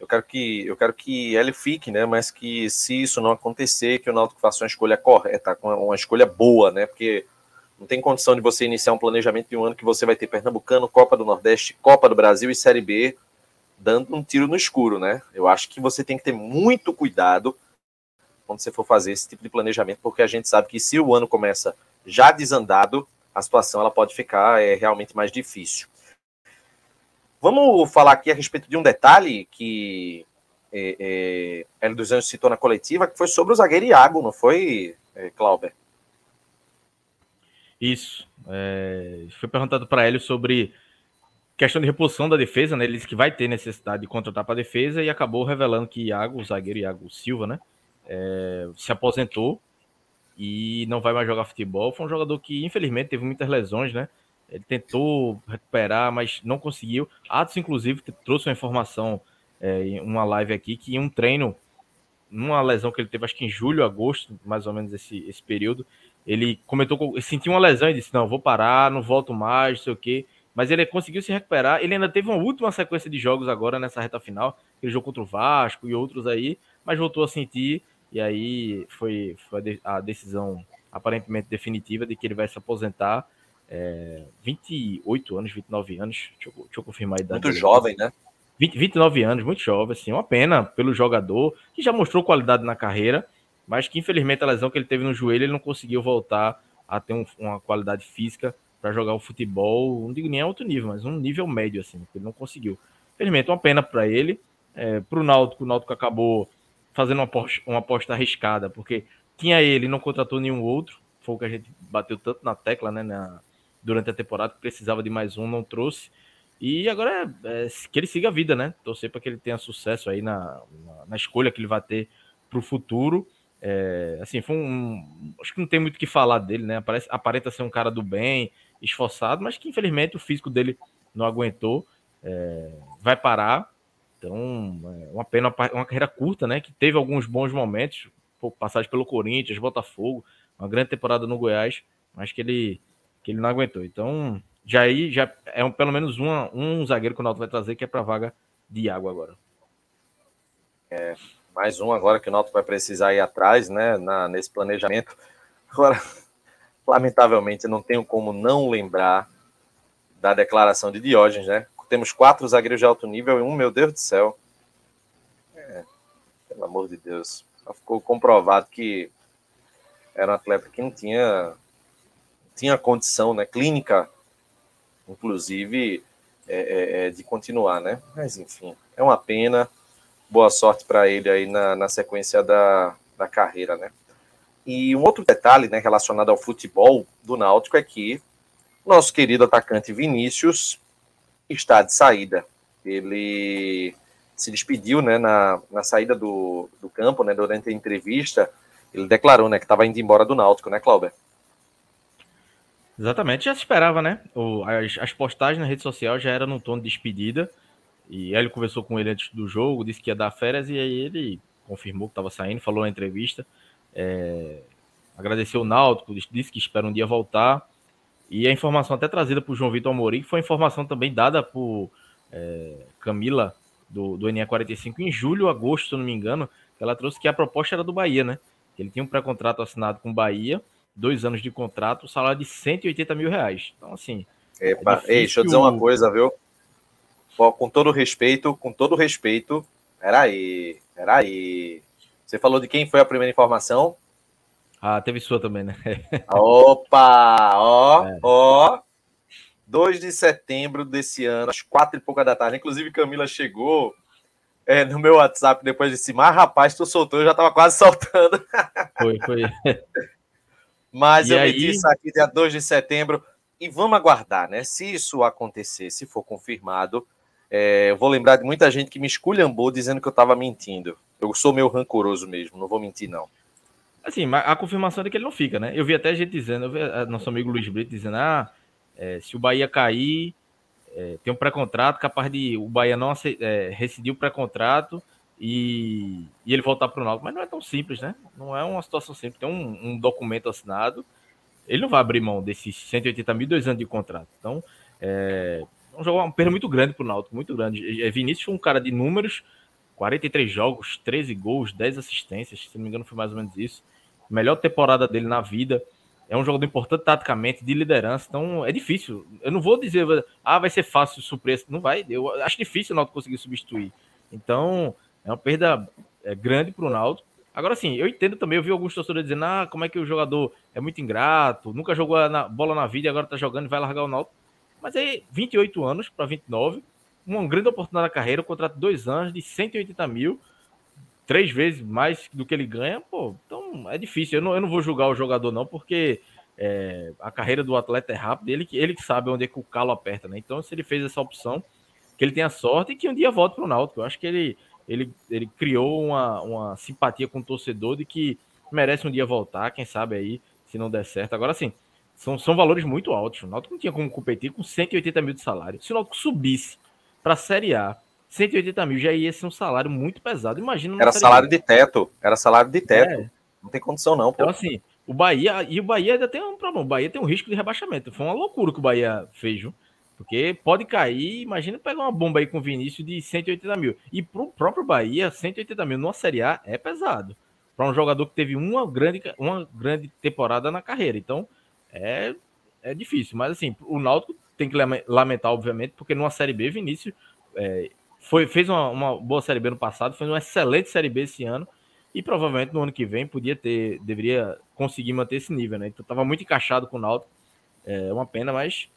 eu quero que eu quero que Hélio fique, né? Mas que se isso não acontecer, que o Náutico faça uma escolha correta, uma escolha boa, né? Porque não tem condição de você iniciar um planejamento de um ano que você vai ter Pernambucano, Copa do Nordeste, Copa do Brasil e Série B dando um tiro no escuro, né? Eu acho que você tem que ter muito cuidado quando você for fazer esse tipo de planejamento, porque a gente sabe que se o ano começa já desandado, a situação ela pode ficar é, realmente mais difícil. Vamos falar aqui a respeito de um detalhe que é, é, Hélio dos Anjos citou na coletiva, que foi sobre o zagueiro Iago, não foi, é, Clauber? Isso. É, foi perguntado para ele sobre questão de reposição da defesa, né? Ele disse que vai ter necessidade de contratar para a defesa e acabou revelando que Iago, o zagueiro Iago Silva, né? É, se aposentou e não vai mais jogar futebol. Foi um jogador que, infelizmente, teve muitas lesões, né? Ele tentou recuperar, mas não conseguiu. Atos, inclusive, trouxe uma informação é, em uma live aqui que em um treino, numa lesão que ele teve, acho que em julho, agosto, mais ou menos esse, esse período, ele comentou, sentiu uma lesão e disse: Não, vou parar, não volto mais, não sei o quê. Mas ele conseguiu se recuperar. Ele ainda teve uma última sequência de jogos agora nessa reta final, aquele jogo contra o Vasco e outros aí, mas voltou a sentir. E aí foi, foi a decisão aparentemente definitiva de que ele vai se aposentar. É, 28 anos, 29 anos. Deixa eu, deixa eu confirmar a idade. Muito jovem, né? 20, 29 anos, muito jovem, assim, uma pena pelo jogador, que já mostrou qualidade na carreira, mas que infelizmente a lesão que ele teve no joelho, ele não conseguiu voltar a ter um, uma qualidade física para jogar o futebol, não digo nem alto nível, mas um nível médio, assim, ele não conseguiu. Infelizmente, uma pena para ele. É, para o Náutico, o Náutico acabou fazendo uma aposta, uma aposta arriscada, porque tinha ele não contratou nenhum outro, foi o que a gente bateu tanto na tecla, né, na, durante a temporada, precisava de mais um, não trouxe. E agora é, é que ele siga a vida, né? Torcer para que ele tenha sucesso aí na, na, na, escolha que ele vai ter para o futuro. É, assim, foi um, Acho que não tem muito o que falar dele, né? Aparece, aparenta ser um cara do bem, esforçado, mas que infelizmente o físico dele não aguentou. É, vai parar. Então, é uma pena, uma carreira curta, né? Que teve alguns bons momentos, passagem pelo Corinthians, Botafogo, uma grande temporada no Goiás, mas que ele, que ele não aguentou. Então, já aí já é um, pelo menos uma, um zagueiro que o Náutico vai trazer que é para vaga de água agora. É, mais um agora que o Náutico vai precisar ir atrás, né, na, nesse planejamento. Agora, lamentavelmente, não tenho como não lembrar da declaração de Diógenes, né? Temos quatro zagueiros de alto nível e um, meu Deus do céu. É, pelo amor de Deus. ficou comprovado que era um atleta que não tinha, tinha condição né, clínica inclusive, é, é, é, de continuar, né? Mas, enfim, é uma pena. Boa sorte para ele aí na, na sequência da, da carreira, né? E um outro detalhe, né, relacionado ao futebol do Náutico é que nosso querido atacante Vinícius está de saída. Ele se despediu, né, na, na saída do, do campo, né, durante a entrevista, ele declarou, né, que estava indo embora do Náutico, né, Clauber? Exatamente, já se esperava, né? O, as, as, postagens na rede social já eram no tom de despedida. E ele conversou com ele antes do jogo, disse que ia dar férias, e aí ele confirmou que estava saindo, falou na entrevista. É, agradeceu o Náutico, disse que espera um dia voltar. E a informação até trazida por João Vitor Amorim, que foi informação também dada por é, Camila, do, do NE45, em julho, agosto, se não me engano, que ela trouxe que a proposta era do Bahia, né? Que ele tinha um pré-contrato assinado com o Bahia dois anos de contrato, salário de 180 mil reais. Então, assim. Epa, é ei, deixa eu dizer uma coisa, viu? Com todo respeito, com todo respeito. Peraí, peraí. Você falou de quem foi a primeira informação? Ah, teve sua também, né? Opa! Ó, é. ó. 2 de setembro desse ano, às quatro e pouca da tarde. Inclusive, Camila chegou é, no meu WhatsApp depois disse: Mas rapaz, tu soltou, eu já tava quase soltando. Foi, foi. Mas e eu aí... aqui dia 2 de setembro. E vamos aguardar, né? Se isso acontecer, se for confirmado, é, eu vou lembrar de muita gente que me esculhambou dizendo que eu estava mentindo. Eu sou meio rancoroso mesmo, não vou mentir, não. Assim, a confirmação é que ele não fica, né? Eu vi até gente dizendo, eu vi nosso amigo Luiz Brito dizendo, ah, é, se o Bahia cair, é, tem um pré-contrato capaz de o Bahia não é, rescindir o pré-contrato e, e ele voltar para o Náutico. Mas não é tão simples, né? Não é uma situação simples. Tem um, um documento assinado. Ele não vai abrir mão desses 180 mil, dois anos de contrato. Então, é um jogo, uma perda muito grande para o Náutico, muito grande. É, Vinícius foi um cara de números, 43 jogos, 13 gols, 10 assistências, se não me engano foi mais ou menos isso. Melhor temporada dele na vida. É um jogador importante taticamente, de liderança, então é difícil. Eu não vou dizer, ah, vai ser fácil suprir, não vai. Eu acho difícil o Náutico conseguir substituir. Então, é uma perda é, grande para o Náutico. Agora sim, eu entendo também, eu vi alguns torcedores dizendo, ah, como é que o jogador é muito ingrato, nunca jogou na bola na vida e agora está jogando e vai largar o Náutico. Mas aí, 28 anos para 29, uma grande oportunidade na carreira, um contrato de dois anos de 180 mil, três vezes mais do que ele ganha, pô, então é difícil. Eu não, eu não vou julgar o jogador, não, porque é, a carreira do atleta é rápida, ele, ele que sabe onde é que o calo aperta, né? Então, se ele fez essa opção, que ele tenha sorte e que um dia volte para o Náutico. Eu acho que ele ele, ele criou uma, uma simpatia com o torcedor de que merece um dia voltar, quem sabe aí, se não der certo. Agora sim, são, são valores muito altos. O Náutico não tinha como competir com 180 mil de salário. Se o Náutico subisse para a Série A, 180 mil já ia ser um salário muito pesado. Imagina. Era salário de teto. Era salário de teto. É. Não tem condição, não. Pô. Então, assim, o Bahia. E o Bahia ainda tem um problema. O Bahia tem um risco de rebaixamento. Foi uma loucura que o Bahia fez, viu? Porque pode cair, imagina pegar uma bomba aí com o Vinícius de 180 mil. E para o próprio Bahia, 180 mil numa Série A é pesado. Para um jogador que teve uma grande, uma grande temporada na carreira. Então, é, é difícil. Mas assim, o Náutico tem que lamentar, obviamente, porque numa Série B, Vinícius é, foi, fez uma, uma, boa Série B no passado, fez uma excelente Série B esse ano, e provavelmente no ano que vem podia ter, deveria conseguir manter esse nível, né? Então tava muito encaixado com o Náutico, é uma pena, mas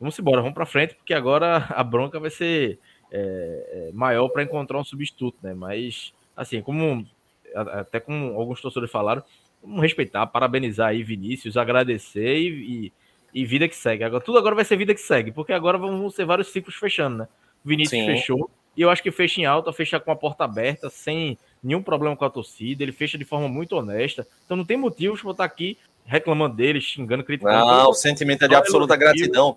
vamos embora, vamos para frente, porque agora a bronca vai ser é, é maior para encontrar um substituto, né? Mas, assim, como até como alguns torcedores falaram, vamos respeitar, parabenizar aí Vinícius, agradecer e, e, e, vida que segue. Agora, tudo agora vai ser vida que segue, porque agora vão ser vários ciclos fechando, né? Vinícius Sim. fechou, e eu acho que fecha em alta, fecha com a porta aberta, sem nenhum problema com a torcida, ele fecha de forma muito honesta. Então não tem motivos para estar aqui reclamando dele, xingando, criticando. Não, o sentimento é de absoluta gratidão.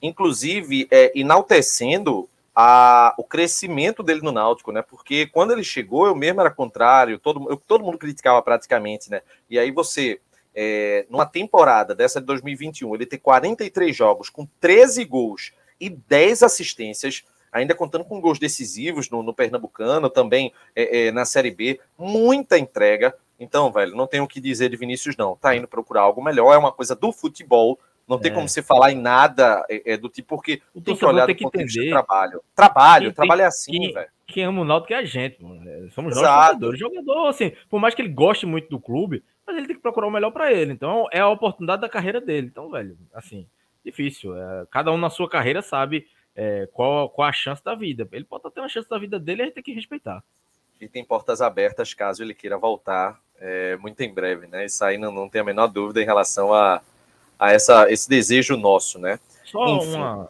Inclusive, é, enaltecendo a, o crescimento dele no Náutico, né? Porque quando ele chegou, eu mesmo era contrário, todo, eu, todo mundo criticava praticamente, né? E aí você, é, numa temporada dessa de 2021, ele ter 43 jogos com 13 gols e 10 assistências, ainda contando com gols decisivos no, no Pernambucano, também é, é, na Série B, muita entrega. Então, velho, não tenho o que dizer de Vinícius, não. Tá indo procurar algo melhor, é uma coisa do futebol. Não tem é. como se falar em nada é, é do tipo, porque o tem que olhar tem que entender. trabalho. Trabalho, quem, trabalho é assim, velho. Quem ama o Náutico é a gente, mano. É, somos nós jogadores. Jogador, assim, por mais que ele goste muito do clube, mas ele tem que procurar o melhor para ele. Então, é a oportunidade da carreira dele. Então, velho, assim, difícil. É, cada um na sua carreira sabe é, qual, qual a chance da vida. Ele pode ter uma chance da vida dele, a gente tem que respeitar. E tem portas abertas caso ele queira voltar é, muito em breve, né? Isso aí não, não tem a menor dúvida em relação a, a essa, esse desejo nosso, né? Só Enfim. uma,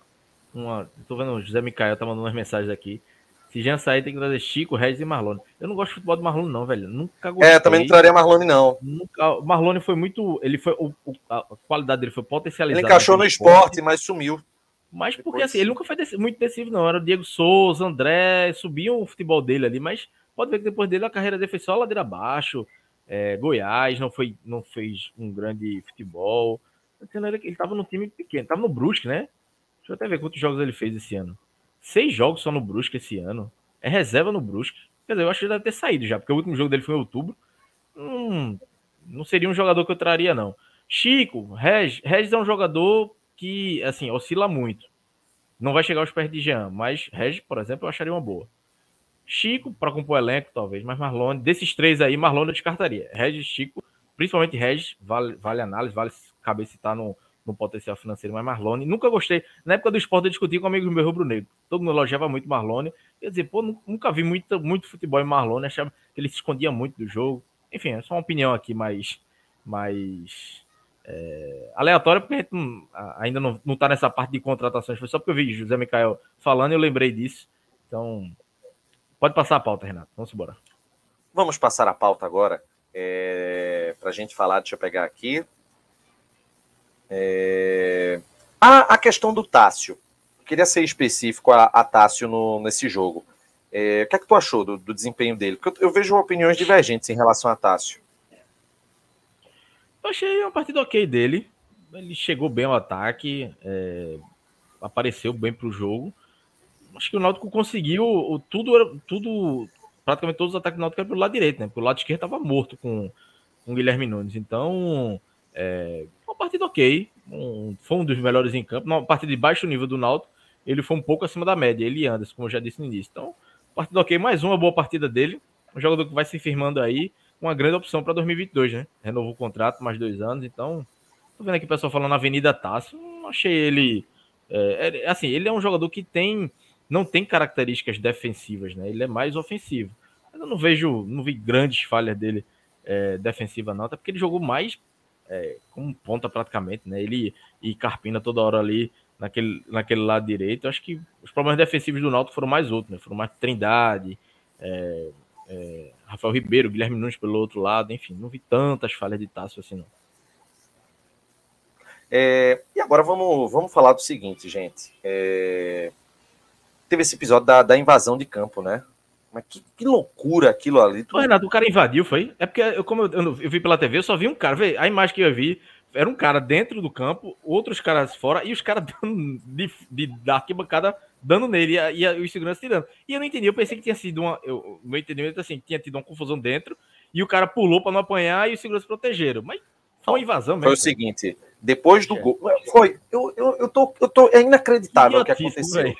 uma. Tô vendo o José Micael tá mandando umas mensagens aqui. Se já sair, tem que trazer Chico, Regis e Marlone. Eu não gosto de futebol do Marlone, não, velho. Nunca gostei. É, também não traria Marlone, não. Nunca... O Marlone foi muito. Ele foi. O, a qualidade dele foi potencializada. Ele encaixou no esporte, mas sumiu. Mas porque Depois... assim, ele nunca foi muito decisivo, não. Era o Diego Souza, André, subiam o futebol dele ali, mas pode ver que depois dele a carreira dele foi só ladeira abaixo. É, Goiás não, foi, não fez um grande futebol. Ele estava no time pequeno, estava no Brusque, né? Deixa eu até ver quantos jogos ele fez esse ano. Seis jogos só no Brusque esse ano. É reserva no Brusque. Quer dizer, eu acho que ele deve ter saído já, porque o último jogo dele foi em outubro. Hum, não seria um jogador que eu traria, não. Chico, Regis, Regis é um jogador que, assim, oscila muito. Não vai chegar aos pés de Jean, mas Regis, por exemplo, eu acharia uma boa. Chico, para compor o elenco, talvez, mas Marlone, desses três aí, Marlone eu descartaria. Regis, Chico, principalmente Regis, vale, vale análise, vale caber citar no, no potencial financeiro, mas Marlone, nunca gostei. Na época do esporte eu discuti com amigos meu rubro-negro. Todo mundo elogiava muito Marlone. Eu dizia, pô, nunca vi muito, muito futebol em Marlone, achava que ele se escondia muito do jogo. Enfim, é só uma opinião aqui mais, mais é, aleatória, porque ainda não, não tá nessa parte de contratações. Foi só porque eu vi José Micael falando e eu lembrei disso. Então, pode passar a pauta, Renato. Vamos embora. Vamos passar a pauta agora. É, para a gente falar, deixa eu pegar aqui. É... Ah, a questão do Tássio. queria ser específico a, a Tássio no, nesse jogo. É, o que é que tu achou do, do desempenho dele? Porque eu, eu, vejo opiniões divergentes em relação a Tássio. Eu achei uma partida ok dele. Ele chegou bem ao ataque, é, apareceu bem para o jogo. Acho que o Náutico conseguiu tudo, tudo, praticamente todos os ataques do Náutico eram pelo lado direito, né? Porque o lado esquerdo estava morto com, com o Guilherme Nunes. Então, é, partida ok. Um, foi um dos melhores em campo. Uma partida de baixo nível do Náutico. Ele foi um pouco acima da média. Ele Anderson, como eu já disse no início. Então, partida ok. Mais uma boa partida dele. Um jogador que vai se firmando aí uma grande opção para 2022, né? Renovou o contrato mais dois anos, então. Tô vendo aqui o pessoal falando Avenida Tássio, não achei ele. É, é, assim, ele é um jogador que tem. Não tem características defensivas, né? Ele é mais ofensivo. Eu não vejo, não vi grandes falhas dele é, defensiva, não, até porque ele jogou mais é, como ponta praticamente, né? Ele e Carpina toda hora ali naquele, naquele lado direito. Eu acho que os problemas defensivos do Náutico foram mais outros, né? Foram mais Trindade, é, é, Rafael Ribeiro, Guilherme Nunes pelo outro lado, enfim, não vi tantas falhas de Tássio assim, não. É, e agora vamos, vamos falar do seguinte, gente. É, teve esse episódio da, da invasão de campo, né? Mas que, que loucura aquilo ali. Tu... Ô, Renato, o cara invadiu, foi? É porque, eu, como eu, eu, eu, vi pela TV, eu só vi um cara. Vê, a imagem que eu vi era um cara dentro do campo, outros caras fora, e os caras dando de, de, da arquibancada dando nele e, e, os seguranças tirando. E eu não entendi, eu pensei que tinha sido uma. Eu, meu entendimento assim, tinha tido uma confusão dentro, e o cara pulou para não apanhar e os seguranças protegeram. Mas foi uma invasão mesmo. Foi o seguinte: Depois do gol. Foi. Eu, eu, eu, tô, eu tô. É inacreditável o que aconteceu.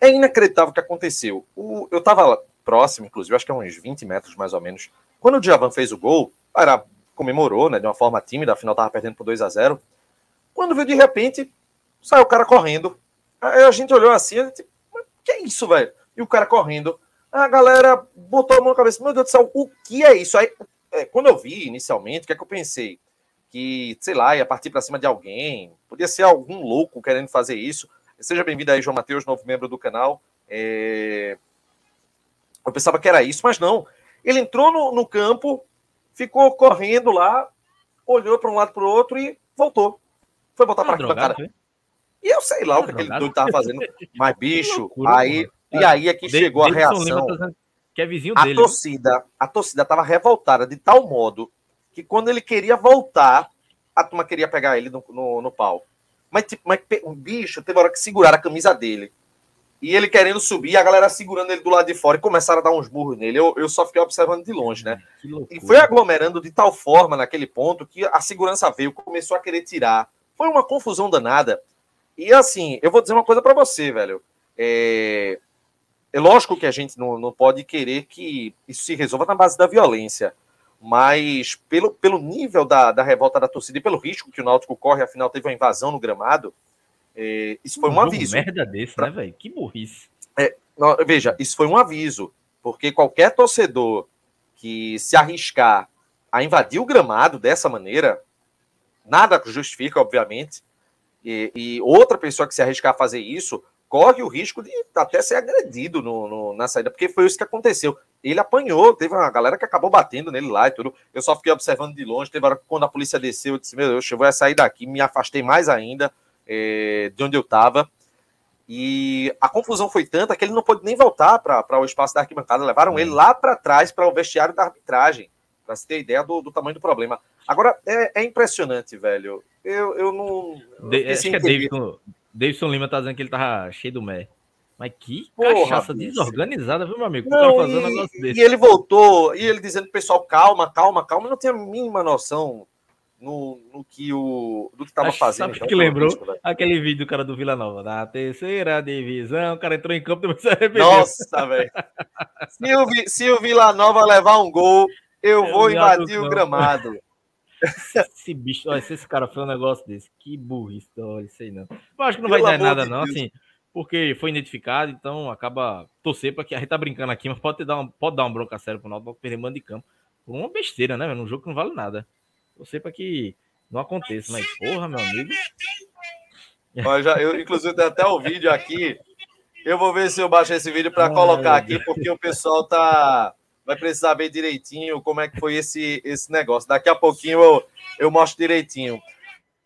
É inacreditável o que aconteceu. O, eu tava próximo, inclusive, acho que é uns 20 metros mais ou menos. Quando o Djavan fez o gol, era, comemorou, né? De uma forma tímida, afinal tava perdendo por 2 a 0 Quando viu de repente, saiu o cara correndo. Aí a gente olhou assim, gente, que é isso, velho? E o cara correndo. A galera botou a mão na cabeça, meu Deus do céu, o que é isso? Aí, é, quando eu vi inicialmente, o que é que eu pensei? Que, sei lá, ia partir para cima de alguém, podia ser algum louco querendo fazer isso. Seja bem-vindo aí, João Matheus, novo membro do canal. É... Eu pensava que era isso, mas não. Ele entrou no, no campo, ficou correndo lá, olhou para um lado para o outro e voltou. Foi voltar para a cara. E eu sei lá o que aquele doido tava fazendo. Mas, bicho, loucura, aí. E aí é que de, chegou a reação. Que é vizinho a dele. Torcida, a torcida tava revoltada de tal modo que quando ele queria voltar, a turma queria pegar ele no, no, no pau. Mas, tipo, mas um bicho teve hora que segurar a camisa dele. E ele querendo subir, a galera segurando ele do lado de fora e começaram a dar uns burros nele. Eu, eu só fiquei observando de longe, né? E foi aglomerando de tal forma naquele ponto que a segurança veio, começou a querer tirar. Foi uma confusão danada. E assim, eu vou dizer uma coisa para você, velho. É... é lógico que a gente não, não pode querer que isso se resolva na base da violência. Mas pelo, pelo nível da, da revolta da torcida e pelo risco que o Náutico corre, afinal teve uma invasão no gramado, é, isso foi um, um aviso. merda desse, pra... né, velho? Que burrice. É, não, veja, isso foi um aviso, porque qualquer torcedor que se arriscar a invadir o gramado dessa maneira, nada justifica, obviamente, e, e, outra pessoa que se arriscar a fazer isso corre o risco de até ser agredido no, no, na saída, porque foi isso que aconteceu. Ele apanhou, teve uma galera que acabou batendo nele lá e tudo. Eu só fiquei observando de longe. Teve hora que quando a polícia desceu, eu disse: Meu Deus, eu vou sair daqui. Me afastei mais ainda é, de onde eu estava. E a confusão foi tanta que ele não pôde nem voltar para o espaço da arquibancada. Levaram ele lá para trás, para o vestiário da arbitragem, para se ter ideia do, do tamanho do problema. Agora, é, é impressionante, velho. Eu, eu não. De, acho que é Davidson, Davidson Lima tá dizendo que ele tava cheio do mé. Mas que Porra, cachaça desorganizada, viu, meu amigo? Não, e, um negócio desse. e ele voltou, e ele dizendo pessoal, calma, calma, calma, não tinha a mínima noção no, no que o do que tava fazendo. Sabe que lembrou? Risco, aquele vídeo do cara do Vila Nova, na terceira divisão, o cara entrou em campo e se arrependeu. Nossa, velho. se, o, se o Vila Nova levar um gol, eu, eu vou invadir o gramado. esse bicho, olha, se esse cara foi um negócio desse, que burrice, olha, isso aí não. Eu acho que não Pelo vai dar nada, de não, Deus. assim, porque foi identificado, então acaba torcer para que a gente tá brincando aqui, mas pode dar, um, pode dar uma bronca séria pro Náutico, perder mando de campo. Por uma besteira, né, num jogo que não vale nada. Torcer para que não aconteça, mas porra, meu amigo. Olha, já, eu, inclusive, tem até o vídeo aqui. Eu vou ver se eu baixo esse vídeo para colocar aqui, porque o pessoal tá vai precisar ver direitinho como é que foi esse, esse negócio. Daqui a pouquinho eu, eu mostro direitinho.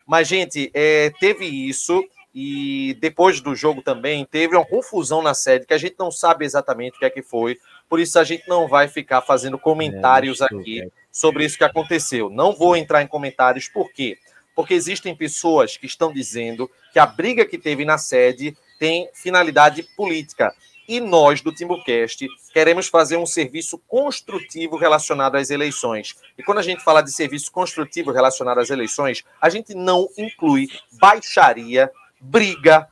Mas, gente, é, teve isso, e depois do jogo também teve uma confusão na sede que a gente não sabe exatamente o que é que foi. Por isso a gente não vai ficar fazendo comentários é, aqui sobre isso que aconteceu. Não vou entrar em comentários, por quê? Porque existem pessoas que estão dizendo que a briga que teve na sede tem finalidade política. E nós, do Timbucast, queremos fazer um serviço construtivo relacionado às eleições. E quando a gente fala de serviço construtivo relacionado às eleições, a gente não inclui baixaria, briga,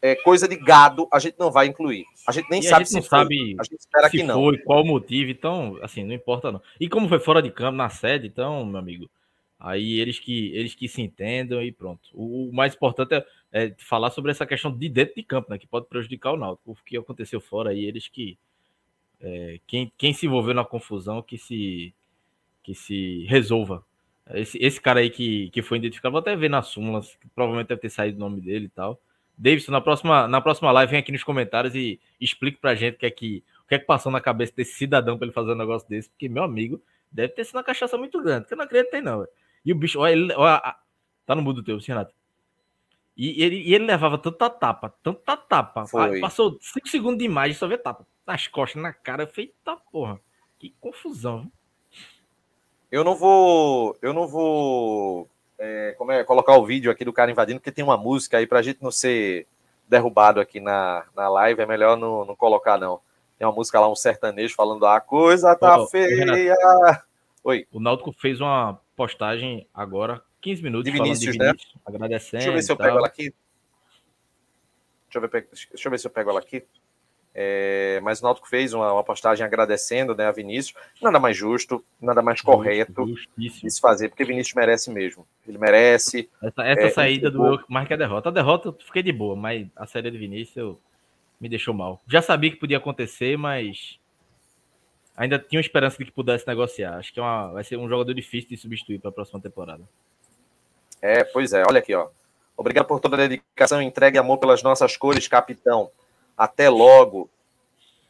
é, coisa de gado, a gente não vai incluir. A gente nem e sabe se não foi. sabe a gente espera que não. foi, qual o motivo, então, assim, não importa não. E como foi fora de campo, na sede, então, meu amigo, aí eles que, eles que se entendam e pronto. O, o mais importante é é, falar sobre essa questão de dentro de campo, né, que pode prejudicar o Náutico. O que aconteceu fora aí, eles que. É, quem, quem se envolveu na confusão, que se, que se resolva. Esse, esse cara aí que, que foi identificado, vou até ver nas súmulas, provavelmente deve ter saído o nome dele e tal. Davidson, na próxima, na próxima live, vem aqui nos comentários e explique pra gente o que é que, o que, é que passou na cabeça desse cidadão pra ele fazer um negócio desse, porque, meu amigo, deve ter sido uma cachaça muito grande, que eu não acreditei, não. Véio. E o bicho, olha, ele, olha, tá no mudo teu, Renato. E ele, e ele levava tanta tapa, tanta tapa. Foi. Passou 5 segundos de imagem só vê tapa. Nas costas, na cara, feita porra. Que confusão. Eu não vou. Eu não vou. É, como é, colocar o vídeo aqui do cara invadindo, porque tem uma música aí pra gente não ser derrubado aqui na, na live. É melhor não, não colocar, não. Tem uma música lá, um sertanejo falando: a coisa tá oh, feia. Oi. O Náutico fez uma postagem agora 15 minutos de Vinícius, de Vinícius né? agradecendo. Deixa eu ver se eu pego ela aqui. Deixa eu, ver, deixa eu ver se eu pego ela aqui. É, mas o Náutico fez uma, uma, postagem agradecendo né, a Vinícius. Nada mais justo, nada mais correto de se fazer, porque Vinícius merece mesmo. Ele merece. Essa, essa é, saída do eu mais que a derrota. A derrota eu fiquei de boa, mas a saída de Vinícius me deixou mal. Já sabia que podia acontecer, mas ainda tinha esperança de que pudesse negociar. Acho que é uma, vai ser um jogador difícil de substituir para a próxima temporada. É, pois é. Olha aqui, ó. Obrigado por toda a dedicação, entregue amor pelas nossas cores, capitão. Até logo.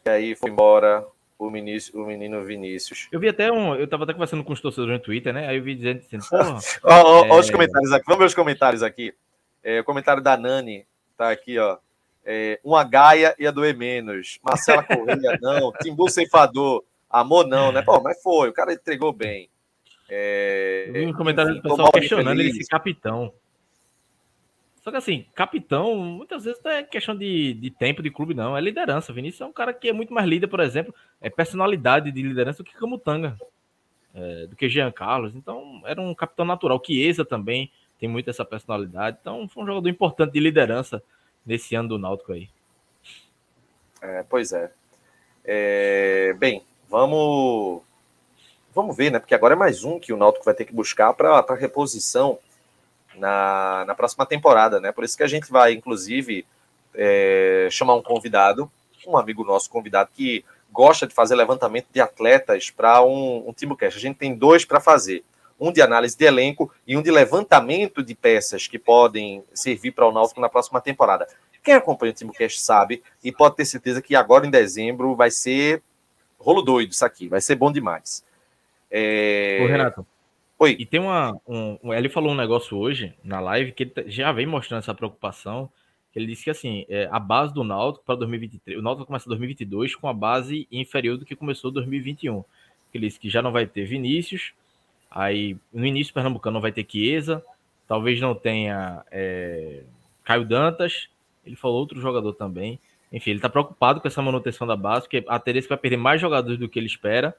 E aí foi embora o, o menino Vinícius. Eu vi até um. Eu tava até conversando com os torcedores no Twitter, né? Aí eu vi dizendo, dizendo porra. ó, é... os comentários aqui. Vamos ver os comentários aqui. É, o comentário da Nani tá aqui, ó. É, uma Gaia ia doer menos. Marcela Correia, não. Timbu Ceifador. Amor, não, né? Pô, mas foi. O cara entregou bem. É, eu vi um comentário do pessoal questionando ele, esse capitão. Só que assim, capitão, muitas vezes não é questão de, de tempo de clube, não. É liderança. Vinícius é um cara que é muito mais líder, por exemplo, é personalidade de liderança do que Camutanga, é, do que Jean Carlos. Então, era um capitão natural. Chiesa também tem muito essa personalidade. Então, foi um jogador importante de liderança nesse ano do Náutico aí. É, pois é. é. Bem, vamos vamos ver, né? Porque agora é mais um que o Náutico vai ter que buscar para reposição na, na próxima temporada, né? Por isso que a gente vai, inclusive, é, chamar um convidado, um amigo nosso convidado que gosta de fazer levantamento de atletas para um, um TimbuCast. A gente tem dois para fazer. Um de análise de elenco e um de levantamento de peças que podem servir para o Náutico na próxima temporada. Quem acompanha o TimbuCast sabe e pode ter certeza que agora em dezembro vai ser rolo doido isso aqui, vai ser bom demais. É... Ô, Renato, Oi. E tem uma. Um, ele falou um negócio hoje na live que ele já vem mostrando essa preocupação. Ele disse que assim, é, a base do Náutico para 2023, o Náutico começa 2022 com a base inferior do que começou 2021. Ele disse que já não vai ter Vinícius, aí no início Pernambucano não vai ter Chiesa, talvez não tenha é, Caio Dantas, ele falou outro jogador também. Enfim, ele está preocupado com essa manutenção da base, porque a Teresa vai perder mais jogadores do que ele espera.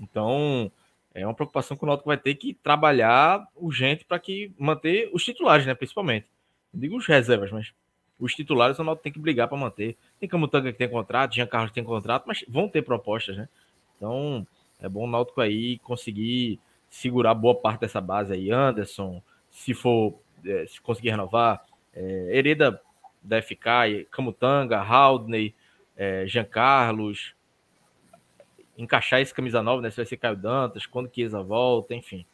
Então, é uma preocupação que o Náutico vai ter que trabalhar urgente para que manter os titulares, né, principalmente. Não digo os reservas, mas os titulares o Náutico tem que brigar para manter. Tem Camutanga que tem contrato, Jean Carlos tem contrato, mas vão ter propostas, né? Então, é bom o Náutico aí conseguir segurar boa parte dessa base aí. Anderson, se for, é, se conseguir renovar, é, Hereda deve ficar, Camutanga, Haldney, é, Jean Carlos, encaixar esse camisa nova, né? Se vai ser Caio Dantas, quando Chiesa volta, enfim.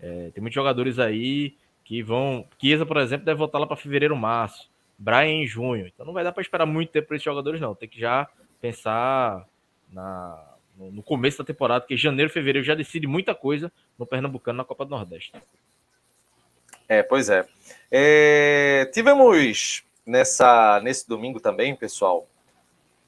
É, tem muitos jogadores aí que vão. Chiesa, por exemplo, deve voltar lá para fevereiro, março. Brian em junho. Então não vai dar para esperar muito tempo para esses jogadores, não. Tem que já pensar na, no começo da temporada, porque janeiro, fevereiro já decide muita coisa no Pernambucano na Copa do Nordeste. É, pois é. é tivemos nessa, nesse domingo também, pessoal,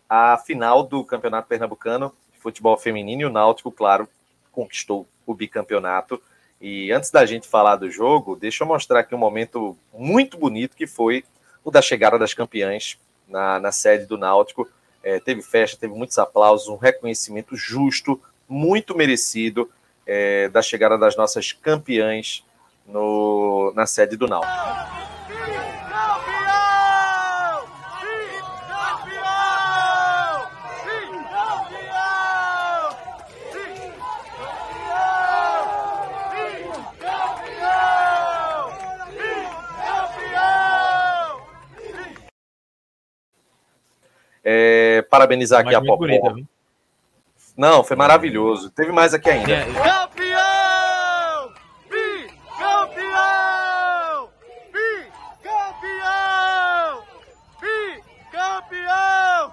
a final do Campeonato Pernambucano futebol feminino e o Náutico, claro, conquistou o bicampeonato. E antes da gente falar do jogo, deixa eu mostrar aqui um momento muito bonito que foi o da chegada das campeãs na, na sede do Náutico. É, teve festa, teve muitos aplausos, um reconhecimento justo, muito merecido é, da chegada das nossas campeãs no, na sede do Náutico. É, parabenizar aqui a Popó. Não, foi maravilhoso. Teve mais aqui ainda. É. Campeão! Bicampeão! Bicampeão! Bicampeão!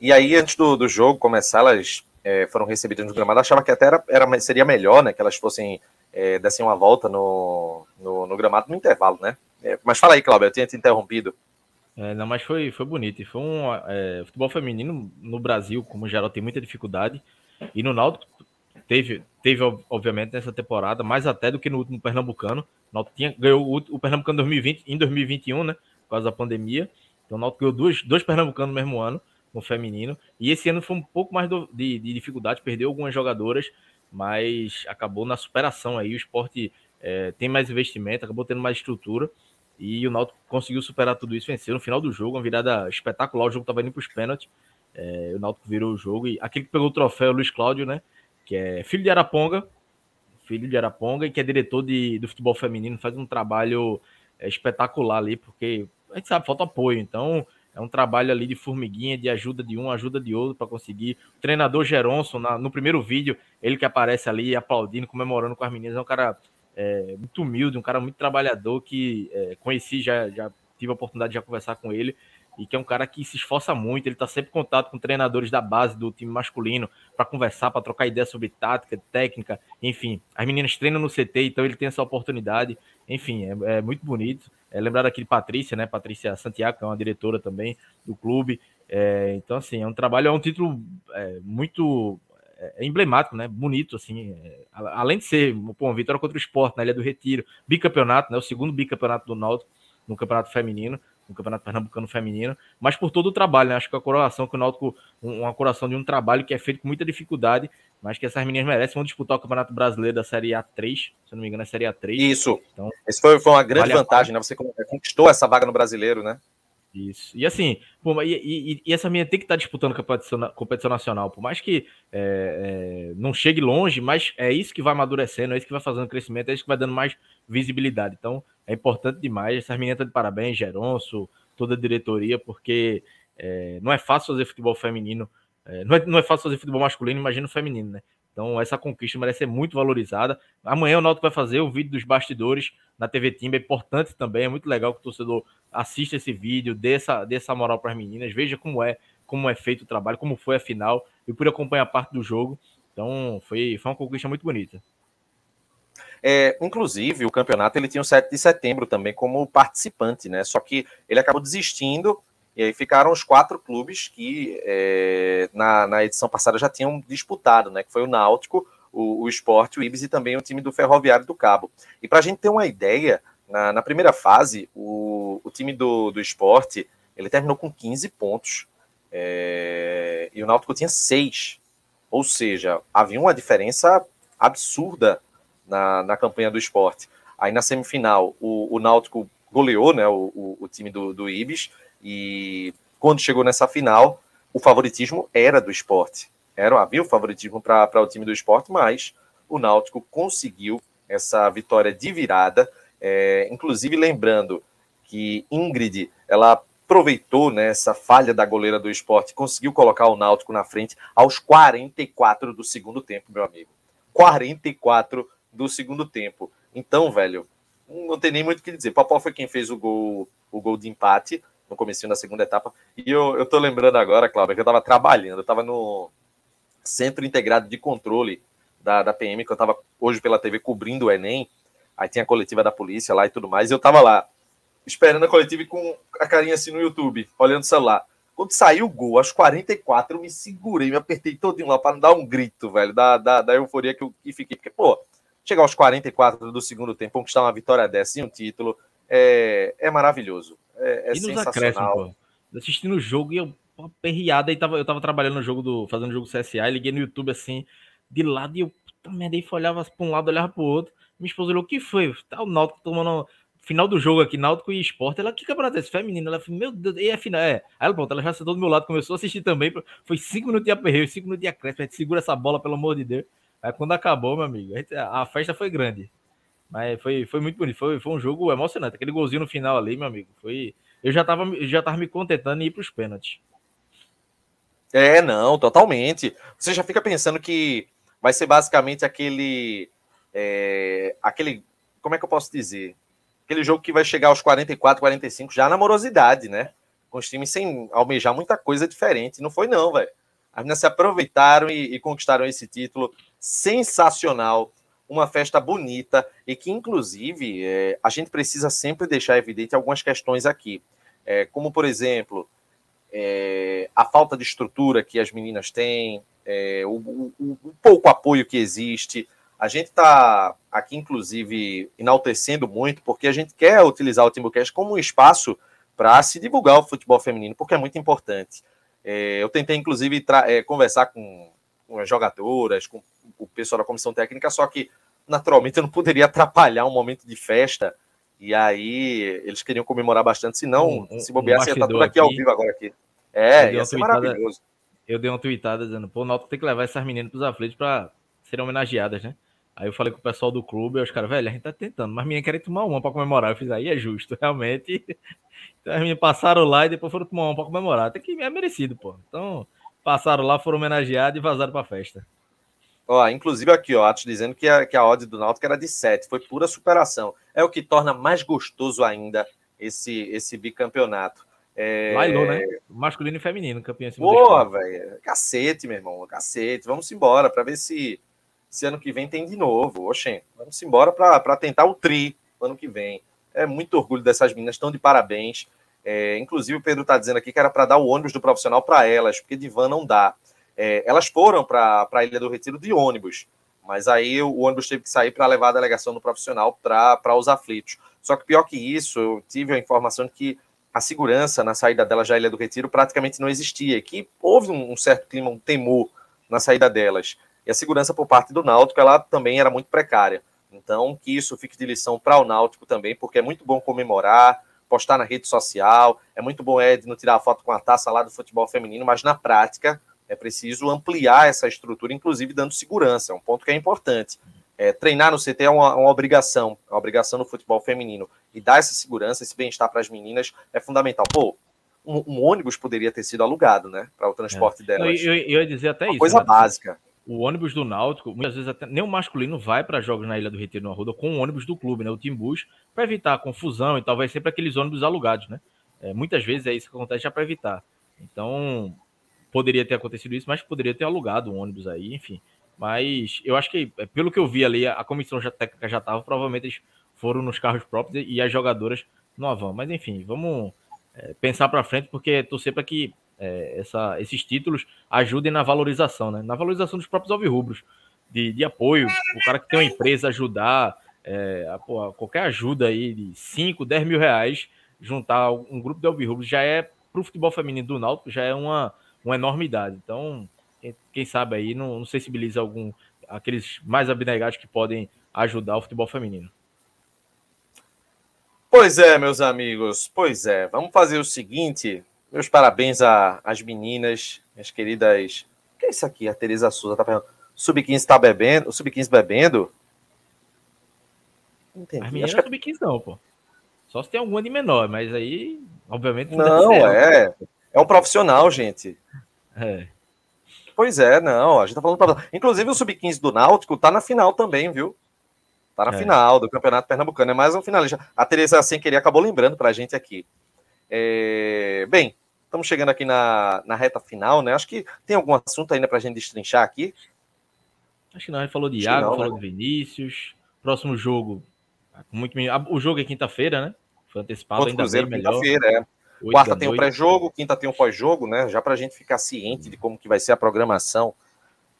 E aí, antes do, do jogo começar, elas é, foram recebidas no gramado. Achava que até era, era, seria melhor, né? Que elas fossem, é, dessem uma volta no, no, no gramado no intervalo, né? É, mas fala aí, Cláudio, eu tinha te interrompido. É, não, mas foi, foi bonito. Foi um é, futebol feminino no Brasil, como geral, tem muita dificuldade. E no Náutico teve, teve obviamente, nessa temporada, mais até do que no último Pernambucano. O Náutico tinha, ganhou o, o Pernambucano 2020, em 2021, né? Por causa da pandemia. Então o Náutico ganhou dois, dois Pernambucanos no mesmo ano, no feminino. E esse ano foi um pouco mais do, de, de dificuldade, perdeu algumas jogadoras. mas acabou na superação aí. O esporte é, tem mais investimento, acabou tendo mais estrutura e o Náutico conseguiu superar tudo isso, venceu no final do jogo, uma virada espetacular. O jogo estava indo para os pênaltis, é, o Náutico virou o jogo e aquele que pegou o troféu, o Luiz Cláudio, né? Que é filho de Araponga, filho de Araponga e que é diretor de, do futebol feminino, faz um trabalho é, espetacular ali, porque a gente sabe, falta apoio. Então, é um trabalho ali de formiguinha, de ajuda de um, ajuda de outro para conseguir. O treinador Geronson, na, no primeiro vídeo, ele que aparece ali aplaudindo, comemorando com as meninas, é um cara é, muito humilde, um cara muito trabalhador que é, conheci, já, já tive a oportunidade de já conversar com ele e que é um cara que se esforça muito, ele está sempre em contato com treinadores da base do time masculino para conversar, para trocar ideias sobre tática, técnica, enfim. As meninas treinam no CT, então ele tem essa oportunidade, enfim, é, é muito bonito. É, lembrar aqui de Patrícia, né? Patrícia Santiago, que é uma diretora também do clube. É, então, assim, é um trabalho, é um título é, muito é, emblemático, né? Bonito, assim. É, além de ser pô, uma vitória contra o esporte na Ilha do Retiro, bicampeonato, né? O segundo bicampeonato do Náutico no campeonato feminino no Campeonato Pernambucano Feminino, mas por todo o trabalho, né? Acho que a coroação que o Náutico, uma coroação de um trabalho que é feito com muita dificuldade, mas que essas meninas merecem. Vão disputar o Campeonato Brasileiro da Série A3, se não me engano, é Série A3. Isso. Então, Esse foi, foi uma grande vale vantagem, né? Você conquistou essa vaga no brasileiro, né? Isso. E assim, e, e, e, essa menina tem que estar tá disputando competição, competição nacional, por mais que é, é, não chegue longe, mas é isso que vai amadurecendo, é isso que vai fazendo crescimento, é isso que vai dando mais visibilidade. Então, é importante demais. Essas meninas estão de parabéns, Geronço, toda a diretoria, porque é, não é fácil fazer futebol feminino, é, não, é, não é fácil fazer futebol masculino, imagina o feminino, né? Então, essa conquista merece ser muito valorizada. Amanhã o Náutico vai fazer o vídeo dos bastidores na TV Timba, é importante também, é muito legal que o torcedor assista esse vídeo, dê essa, dê essa moral para as meninas, veja como é, como é feito o trabalho, como foi a final, e por acompanhar parte do jogo. Então, foi, foi uma conquista muito bonita. É, inclusive, o campeonato ele tinha o 7 de setembro também como participante, né? Só que ele acabou desistindo e aí ficaram os quatro clubes que é, na, na edição passada já tinham disputado, né? Que foi o Náutico, o, o Sport, o Ibis e também o time do Ferroviário do Cabo. E para a gente ter uma ideia, na, na primeira fase, o, o time do, do Sport ele terminou com 15 pontos é, e o Náutico tinha 6. Ou seja, havia uma diferença absurda na, na campanha do esporte. Aí na semifinal, o, o Náutico goleou né, o, o, o time do, do Ibis, e quando chegou nessa final, o favoritismo era do esporte. Era, havia o favoritismo para o time do esporte, mas o Náutico conseguiu essa vitória de virada. É, inclusive, lembrando que Ingrid ela aproveitou né, essa falha da goleira do esporte, conseguiu colocar o Náutico na frente aos 44 do segundo tempo, meu amigo. 44 do segundo tempo. Então, velho, não tem nem muito o que dizer. Popó foi quem fez o gol, o gol de empate no começo da segunda etapa. E eu, eu tô lembrando agora, Cláudio, que eu tava trabalhando, eu tava no Centro Integrado de Controle da, da PM, que eu tava hoje pela TV cobrindo o Enem. Aí tinha a coletiva da polícia lá e tudo mais. E eu tava lá, esperando a coletiva com a carinha assim no YouTube, olhando o celular. Quando saiu o gol, aos 44, eu me segurei, me apertei todinho lá para não dar um grito, velho, da, da, da euforia que eu que fiquei. Porque, pô, chegar aos 44 do segundo tempo, conquistar uma vitória dessa e um título, é, é maravilhoso. É, é e nos acréscimos, Assistindo o jogo e eu perriada e tava, eu tava trabalhando no jogo do. fazendo jogo CSA, e liguei no YouTube assim, de lado, e eu puta merda, aí olhava pra um lado, olhava pro outro. Minha esposa olhou, o que foi? Tá o Náutico tomando. Final do jogo aqui, Náutico e Esporte. Ela, que campeonato é esse? Feminino. Ela falou, meu Deus, e é final. É. Aí ela, pronto, ela já sentou do meu lado, começou a assistir também. Foi cinco minutos de aperreio, cinco minutos de acréscimo. A gente segura essa bola, pelo amor de Deus. Aí quando acabou, meu amigo, a, gente, a, festa foi grande. Mas foi, foi muito bonito. Foi, foi um jogo emocionante. Aquele golzinho no final ali, meu amigo, foi. Eu já tava, já tava me contentando em ir para os pênaltis. É, não, totalmente. Você já fica pensando que vai ser basicamente aquele. É, aquele. Como é que eu posso dizer? Aquele jogo que vai chegar aos 44, 45, já na morosidade, né? Com os times sem almejar muita coisa diferente. Não foi, não, velho. As meninas se aproveitaram e, e conquistaram esse título sensacional, uma festa bonita e que, inclusive, é, a gente precisa sempre deixar evidente algumas questões aqui, é, como, por exemplo, é, a falta de estrutura que as meninas têm, é, o, o, o, pouco apoio que existe. A gente está aqui, inclusive, enaltecendo muito, porque a gente quer utilizar o Timbucast como um espaço para se divulgar o futebol feminino, porque é muito importante. É, eu tentei, inclusive, é, conversar com, com, as jogadoras, com o pessoal da comissão técnica, só que naturalmente eu não poderia atrapalhar um momento de festa. E aí eles queriam comemorar bastante, senão, um, se bobear, um ia estar tudo aqui, aqui, ao vivo agora aqui. É, ia ser tweetada, maravilhoso. Eu dei uma tweetada dizendo, pô, o Náutico tem que levar essas meninas para os aflitos para serem homenageadas, né? Aí eu falei com o pessoal do clube, os caras, velho, a gente tá tentando, mas minha querem tomar uma para comemorar. Eu fiz aí, é justo, realmente. Então as meninas passaram lá e depois foram tomar uma para comemorar. Até que é merecido, pô. Então, passaram lá, foram homenageados e vazaram pra festa. Ó, inclusive aqui, ó, Atos dizendo que a, que a odd do Náutico era de 7, foi pura superação. É o que torna mais gostoso ainda esse, esse bicampeonato. É... Lailô, né? Masculino e feminino, campeão. Porra, velho. Cacete, meu irmão. Cacete. Vamos embora para ver se, se ano que vem tem de novo. Oxê, vamos embora para tentar o tri ano que vem. É muito orgulho dessas meninas, estão de parabéns. É, inclusive, o Pedro está dizendo aqui que era para dar o ônibus do profissional para elas, porque de van não dá. É, elas foram para a Ilha do Retiro de ônibus, mas aí o ônibus teve que sair para levar a delegação do profissional para os aflitos. Só que pior que isso, eu tive a informação de que a segurança na saída delas da Ilha do Retiro praticamente não existia, que houve um, certo clima, um temor na saída delas. E a segurança por parte do Náutico, ela também era muito precária. Então, que isso fique de lição para o Náutico também, porque é muito bom comemorar, postar na rede social, é muito bom Edno tirar a foto com a taça lá do futebol feminino, mas na prática é preciso ampliar essa estrutura, inclusive dando segurança, é um ponto que é importante. É, treinar no CT é uma, uma obrigação, é uma obrigação no futebol feminino. E dar essa segurança, esse bem-estar para as meninas é fundamental. Pô, um, um, ônibus poderia ter sido alugado, né? Para o transporte é. delas. Eu, eu, eu, ia dizer até uma isso. Coisa né? básica. O ônibus do Náutico, muitas vezes até nem o masculino vai para jogos na Ilha do Retiro no Arruda com o ônibus do clube, né? O Timbus, para evitar confusão e talvez sempre aqueles ônibus alugados, né? É, muitas vezes é isso que acontece já para evitar. Então, poderia ter acontecido isso, mas poderia ter alugado um ônibus aí, enfim. Mas eu acho que, é, pelo que eu vi ali, a comissão já, técnica já estava, provavelmente eles foram nos carros próprios e as jogadoras não vão. Mas enfim, vamos é, pensar para frente, porque torcer para que é, essa, esses títulos ajudem na valorização, né? Na valorização dos próprios alvirrubros, de, de apoio, o cara que tem uma empresa ajudar, é, a, qualquer ajuda aí de 5, 10 mil reais, juntar um grupo de alvirrubros já é, para o futebol feminino do Náutico, já é uma, uma enormidade. Então, quem sabe aí não, não sensibiliza algum aqueles mais abnegados que podem ajudar o futebol feminino. Pois é, meus amigos, pois é. Vamos fazer o seguinte. Meus parabéns às meninas, minhas queridas. O que é isso aqui? A Tereza Souza tá perguntando. Sub-15 está bebendo? O Sub-15 bebendo? Entendi. As meninas que... É sub-15 não, pô. Só se tem alguma de menor, mas aí, obviamente. Não, é. É um profissional, gente. É. Pois é, não, a gente tá falando pra... Inclusive o Sub-15 do Náutico tá na final também, viu? Tá na é. final do Campeonato Pernambucano, é mais um finalista. A Teresa, sem querer, acabou lembrando pra gente aqui. É... Bem, estamos chegando aqui na, na reta final, né? Acho que tem algum assunto ainda pra gente destrinchar aqui. Acho que não, a gente falou de Iago, não, falou né? de Vinícius. Próximo jogo, muito o jogo é quinta-feira, né? Foi antecipado Contra ainda Cruzeiro, bem melhor. Quinta-feira, é. Quarta tem o pré-jogo, quinta tem o pós-jogo, né? Já para a gente ficar ciente de como que vai ser a programação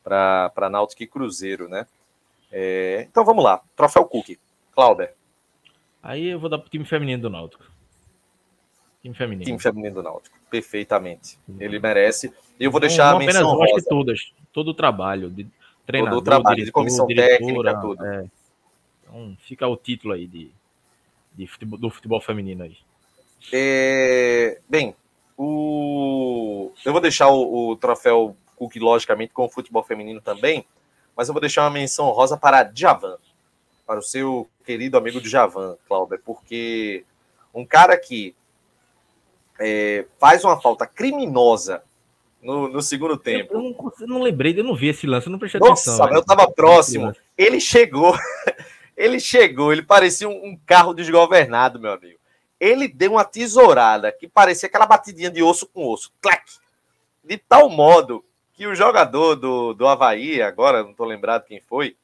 para Náutico e Cruzeiro, né? É, então vamos lá. Troféu Cook. Clauber. Aí eu vou dar pro time feminino do Náutico. Time feminino. Time feminino do Náutico. Perfeitamente. Ele merece. E eu vou deixar não, a menção apenas, rosa. todas. Todo o trabalho de treinador, todo o trabalho diretor, de comissão diretora, técnica, tudo. É. Então fica o título aí de, de futebol, do futebol feminino aí. É, bem, o, eu vou deixar o, o, troféu Cook, logicamente, com o futebol feminino também, mas eu vou deixar uma menção rosa para Djavan, para o seu querido amigo Djavan, Cláudio, porque um cara que é, faz uma falta criminosa no, no segundo tempo. Eu, não, eu não, lembrei, eu não vi esse lance, eu não prestei Nossa, atenção. eu estava próximo. Ele chegou, ele chegou, ele parecia um, um carro desgovernado, meu amigo ele deu uma tesourada que parecia aquela batidinha de osso com osso. Clac! De tal modo que o jogador do, do Havaí, agora não estou lembrado quem foi,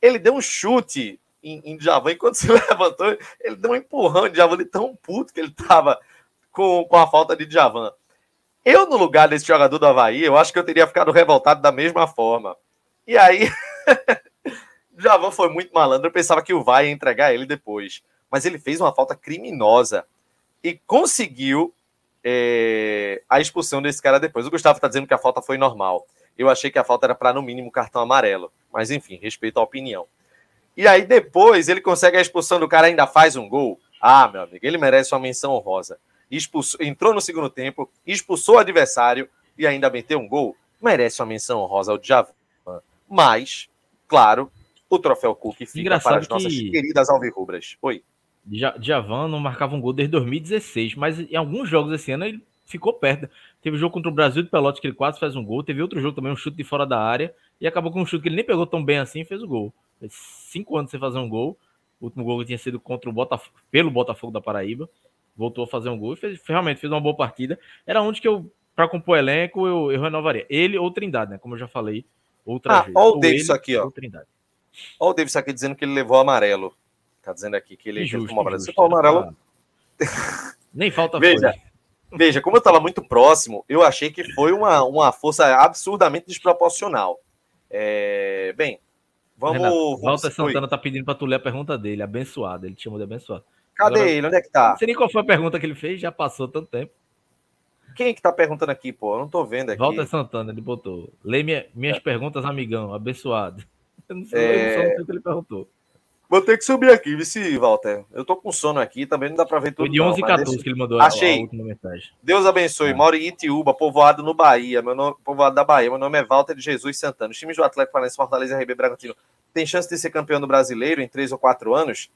ele deu um chute em, em Djavan, enquanto se levantou, ele deu um empurrão de Djavan de tão puto que ele estava com, com a falta de Djavan. Eu, no lugar desse jogador do Havaí, eu acho que eu teria ficado revoltado da mesma forma. E aí, Djavan foi muito malandro, eu pensava que o Vai ia entregar ele depois mas ele fez uma falta criminosa e conseguiu é, a expulsão desse cara depois. O Gustavo está dizendo que a falta foi normal. Eu achei que a falta era para, no mínimo, cartão amarelo. Mas enfim, respeito a opinião. E aí depois ele consegue a expulsão do cara, ainda faz um gol. Ah, meu amigo, ele merece uma menção honrosa. Expulsou, entrou no segundo tempo, expulsou o adversário e ainda meteu um gol. Merece uma menção honrosa ao Djavan. Mas, claro, o troféu Cook fica Engraçado para as nossas que- queridas alvirrubras. Oi. Ja- Djavan não marcava um gol desde 2016, mas em alguns jogos esse ano ele ficou perto. Teve jogo contra o Brasil de Pelotas que ele quase fez um gol, teve outro jogo também, um chute de fora da área, e acabou com um chute que ele nem pegou tão bem assim e fez o gol. Fez cinco anos sem fazer um gol. O último gol que tinha sido contra o Botafogo, pelo Botafogo da Paraíba. Voltou a fazer um gol e fez, realmente fez uma boa partida. Era onde que eu, para compor elenco, eu, eu renovaria. Ele ou Trindade, né? Como eu já falei outras Ah, vezes. ó o Davis aqui, ó. Olha o Davis aqui dizendo que ele levou amarelo. Tá dizendo aqui que ele, que ele Injusto, tomou amarelo. Nem falta Veja, folha. veja, como eu estava muito próximo, eu achei que foi uma, uma força absurdamente desproporcional. É, bem, vamos. Renato, vamos Walter Santana tá pedindo pra tu ler a pergunta dele, abençoado. Ele te chamou de abençoado. cadê agora- ele? Onde é que tá? Não sei nem qual foi a pergunta que ele fez, já passou tanto tempo. Quem é que tá perguntando aqui, pô? Eu não tô vendo aqui. Walter Santana, ele botou. Lê minha- minhas perguntas, amigão, abençoado. Eu não sei, É. eu não sei o que ele perguntou. Vou ter que subir aqui, vice, Walter. Eu tô com sono aqui, também não dá pra ver tudo. Foi de não, 11 e mas 14 deixa- que ele mandou Achei. a última mensagem. Deus abençoe. É. Moro em Itiúba, povoado no Bahia. Meu nome, povoado da Bahia. Meu nome é Walter de Jesus Santana. Os times do Atlético Paranaense, Fortaleza e RB Bragantino tem chance de ser campeão do brasileiro em três ou quatro anos?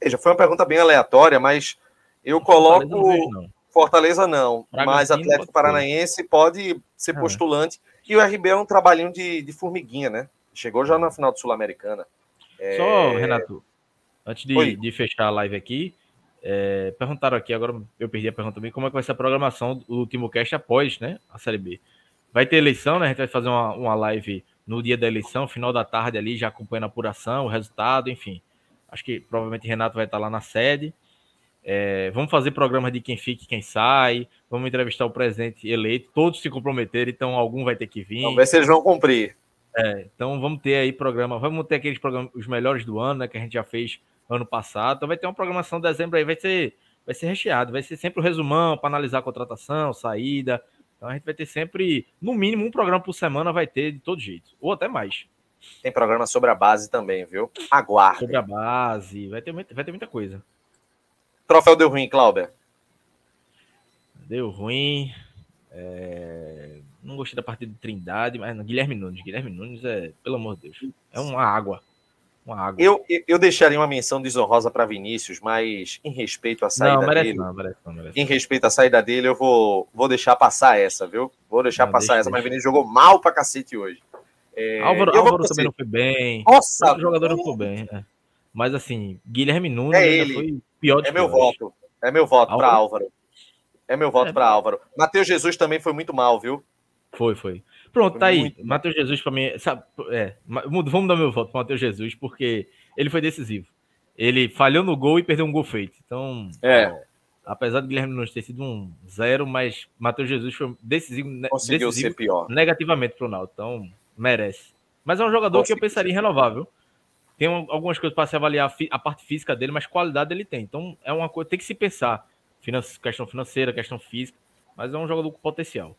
Veja, foi uma pergunta bem aleatória, mas eu Fortaleza não coloco. não. Fortaleza não, mas Atlético. Paranaense pode ser É. postulante. E o RB é um trabalhinho de, de formiguinha, né? Chegou já na final do Sul-Americana. Só, Renato, antes É. De, de fechar a live aqui, é, perguntaram aqui, agora eu perdi a pergunta também, como é que vai ser a programação do último cast após né, a Série B. Vai ter eleição, né? A gente vai fazer uma, uma live no dia da eleição, final da tarde ali, já acompanhando a apuração, o resultado, enfim. Acho que provavelmente Renato vai estar lá na sede. É, vamos fazer programa de quem fica e quem sai. Vamos entrevistar o presidente eleito. Todos se comprometeram, então algum vai ter que vir. Vamos ver se eles vão cumprir. É, então vamos ter aí programa, vamos ter aqueles programas, os melhores do ano, né, que a gente já fez ano passado. Então vai ter uma programação de dezembro aí, vai ser, vai ser recheado, vai ser sempre o resumão para analisar a contratação, saída. Então a gente vai ter sempre, no mínimo, um programa por semana vai ter de todo jeito, ou até mais. Tem programa sobre a base também, viu? Aguarde. Sobre a base, vai ter, muita- vai ter muita coisa. Troféu deu ruim, Clauber. Deu ruim. é, Não gostei da partida de Trindade, mas Guilherme Nunes. Guilherme Nunes é, pelo amor de Deus, é uma água. Uma água. Eu, eu- deixaria uma menção desonrosa para Vinícius, mas em respeito à saída não, merece dele, não, merece não, merece em respeito à saída dele, eu vou, vou deixar passar essa, viu? Vou deixar Não, passar deixa, essa, mas deixa. Vinícius jogou mal pra cacete hoje. É, Álvaro, Álvaro também não foi bem. Nossa, Outro jogador não foi bem. é. Mas assim, Guilherme Nunes É ele. foi pior é meu voto. É meu voto para Álvaro? Álvaro. É meu voto É. para Álvaro. Matheus Jesus também foi muito mal, viu? Foi, foi. Pronto, Foi tá aí. muito. Matheus Jesus pra mim. Sabe, é, vamos dar meu voto pro Matheus Jesus, porque ele foi decisivo. Ele falhou no gol e perdeu um gol feito. Então, É. apesar de Guilherme Nunes ter sido um zero, mas Matheus Jesus foi decisivo, ne- Conseguiu decisivo ser pior. negativamente pro Naldo. Então, merece. Mas é um jogador que eu Conseguiu pensaria em renovar, viu? Tem um- algumas coisas para se avaliar a parte física dele, mas qualidade ele tem. Então, é uma coisa tem que se pensar. Finan- questão financeira, questão física. Mas é um jogador com potencial.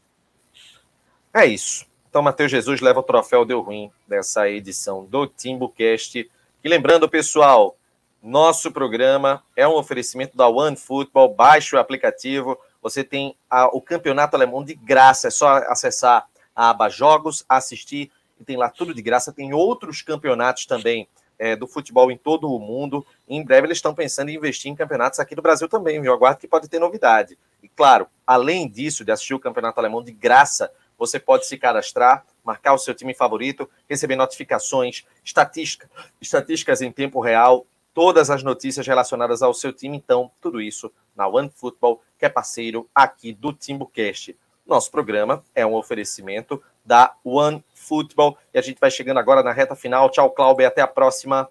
É isso. Então, Matheus Jesus leva o troféu Deu Ruim dessa edição do TimbuCast. E lembrando, pessoal, nosso programa é um oferecimento da One Football. Baixe o aplicativo. Você tem a- o campeonato alemão de graça. É só acessar a aba Jogos, assistir, e tem lá tudo de graça. Tem outros campeonatos também é, do futebol em todo o mundo. Em breve eles estão pensando em investir em campeonatos aqui no Brasil também, viu? Aguardo que pode ter novidade. E claro, além disso, de assistir o campeonato alemão de graça, você pode se cadastrar, marcar o seu time favorito, receber notificações, estatística, estatísticas em tempo real, todas as notícias relacionadas ao seu time. Então, tudo isso na One Football, que é parceiro aqui do TimbuCast. Nosso programa é um oferecimento da One Football e a gente vai chegando agora na reta final. Tchau, Cláudio, até a próxima.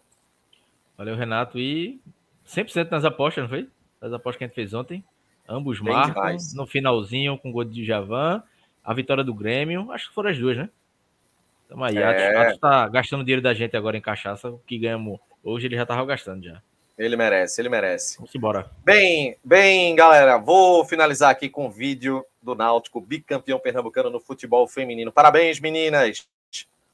Valeu, Renato. E 100% nas apostas, não foi? As apostas que a gente fez ontem. Ambos Bem marcam demais. no finalzinho com o gol de Javan. A vitória do Grêmio. Acho que foram as duas, né? Tamo aí. É. Atos, Atos tá gastando dinheiro da gente agora em cachaça. O que ganhamos hoje ele já tava gastando já. Ele merece, ele merece. Vamos embora. Bem, bem, galera, vou finalizar aqui com o vídeo do Náutico, bicampeão pernambucano no futebol feminino. Parabéns, meninas!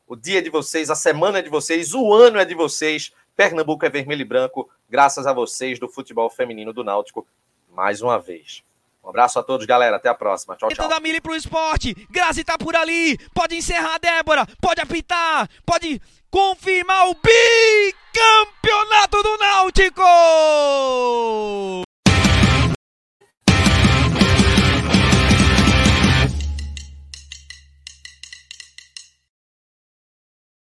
O dia é de vocês, a semana é de vocês, o ano é de vocês. Pernambuco é vermelho e branco, graças a vocês do futebol feminino do Náutico, mais uma vez. Um abraço a todos, galera. Até a próxima. Tchau, tchau. da Mili pro esporte. Grazi tá por ali. Pode encerrar, Débora. Pode apitar. Pode confirmar o bicampeonato do Náutico!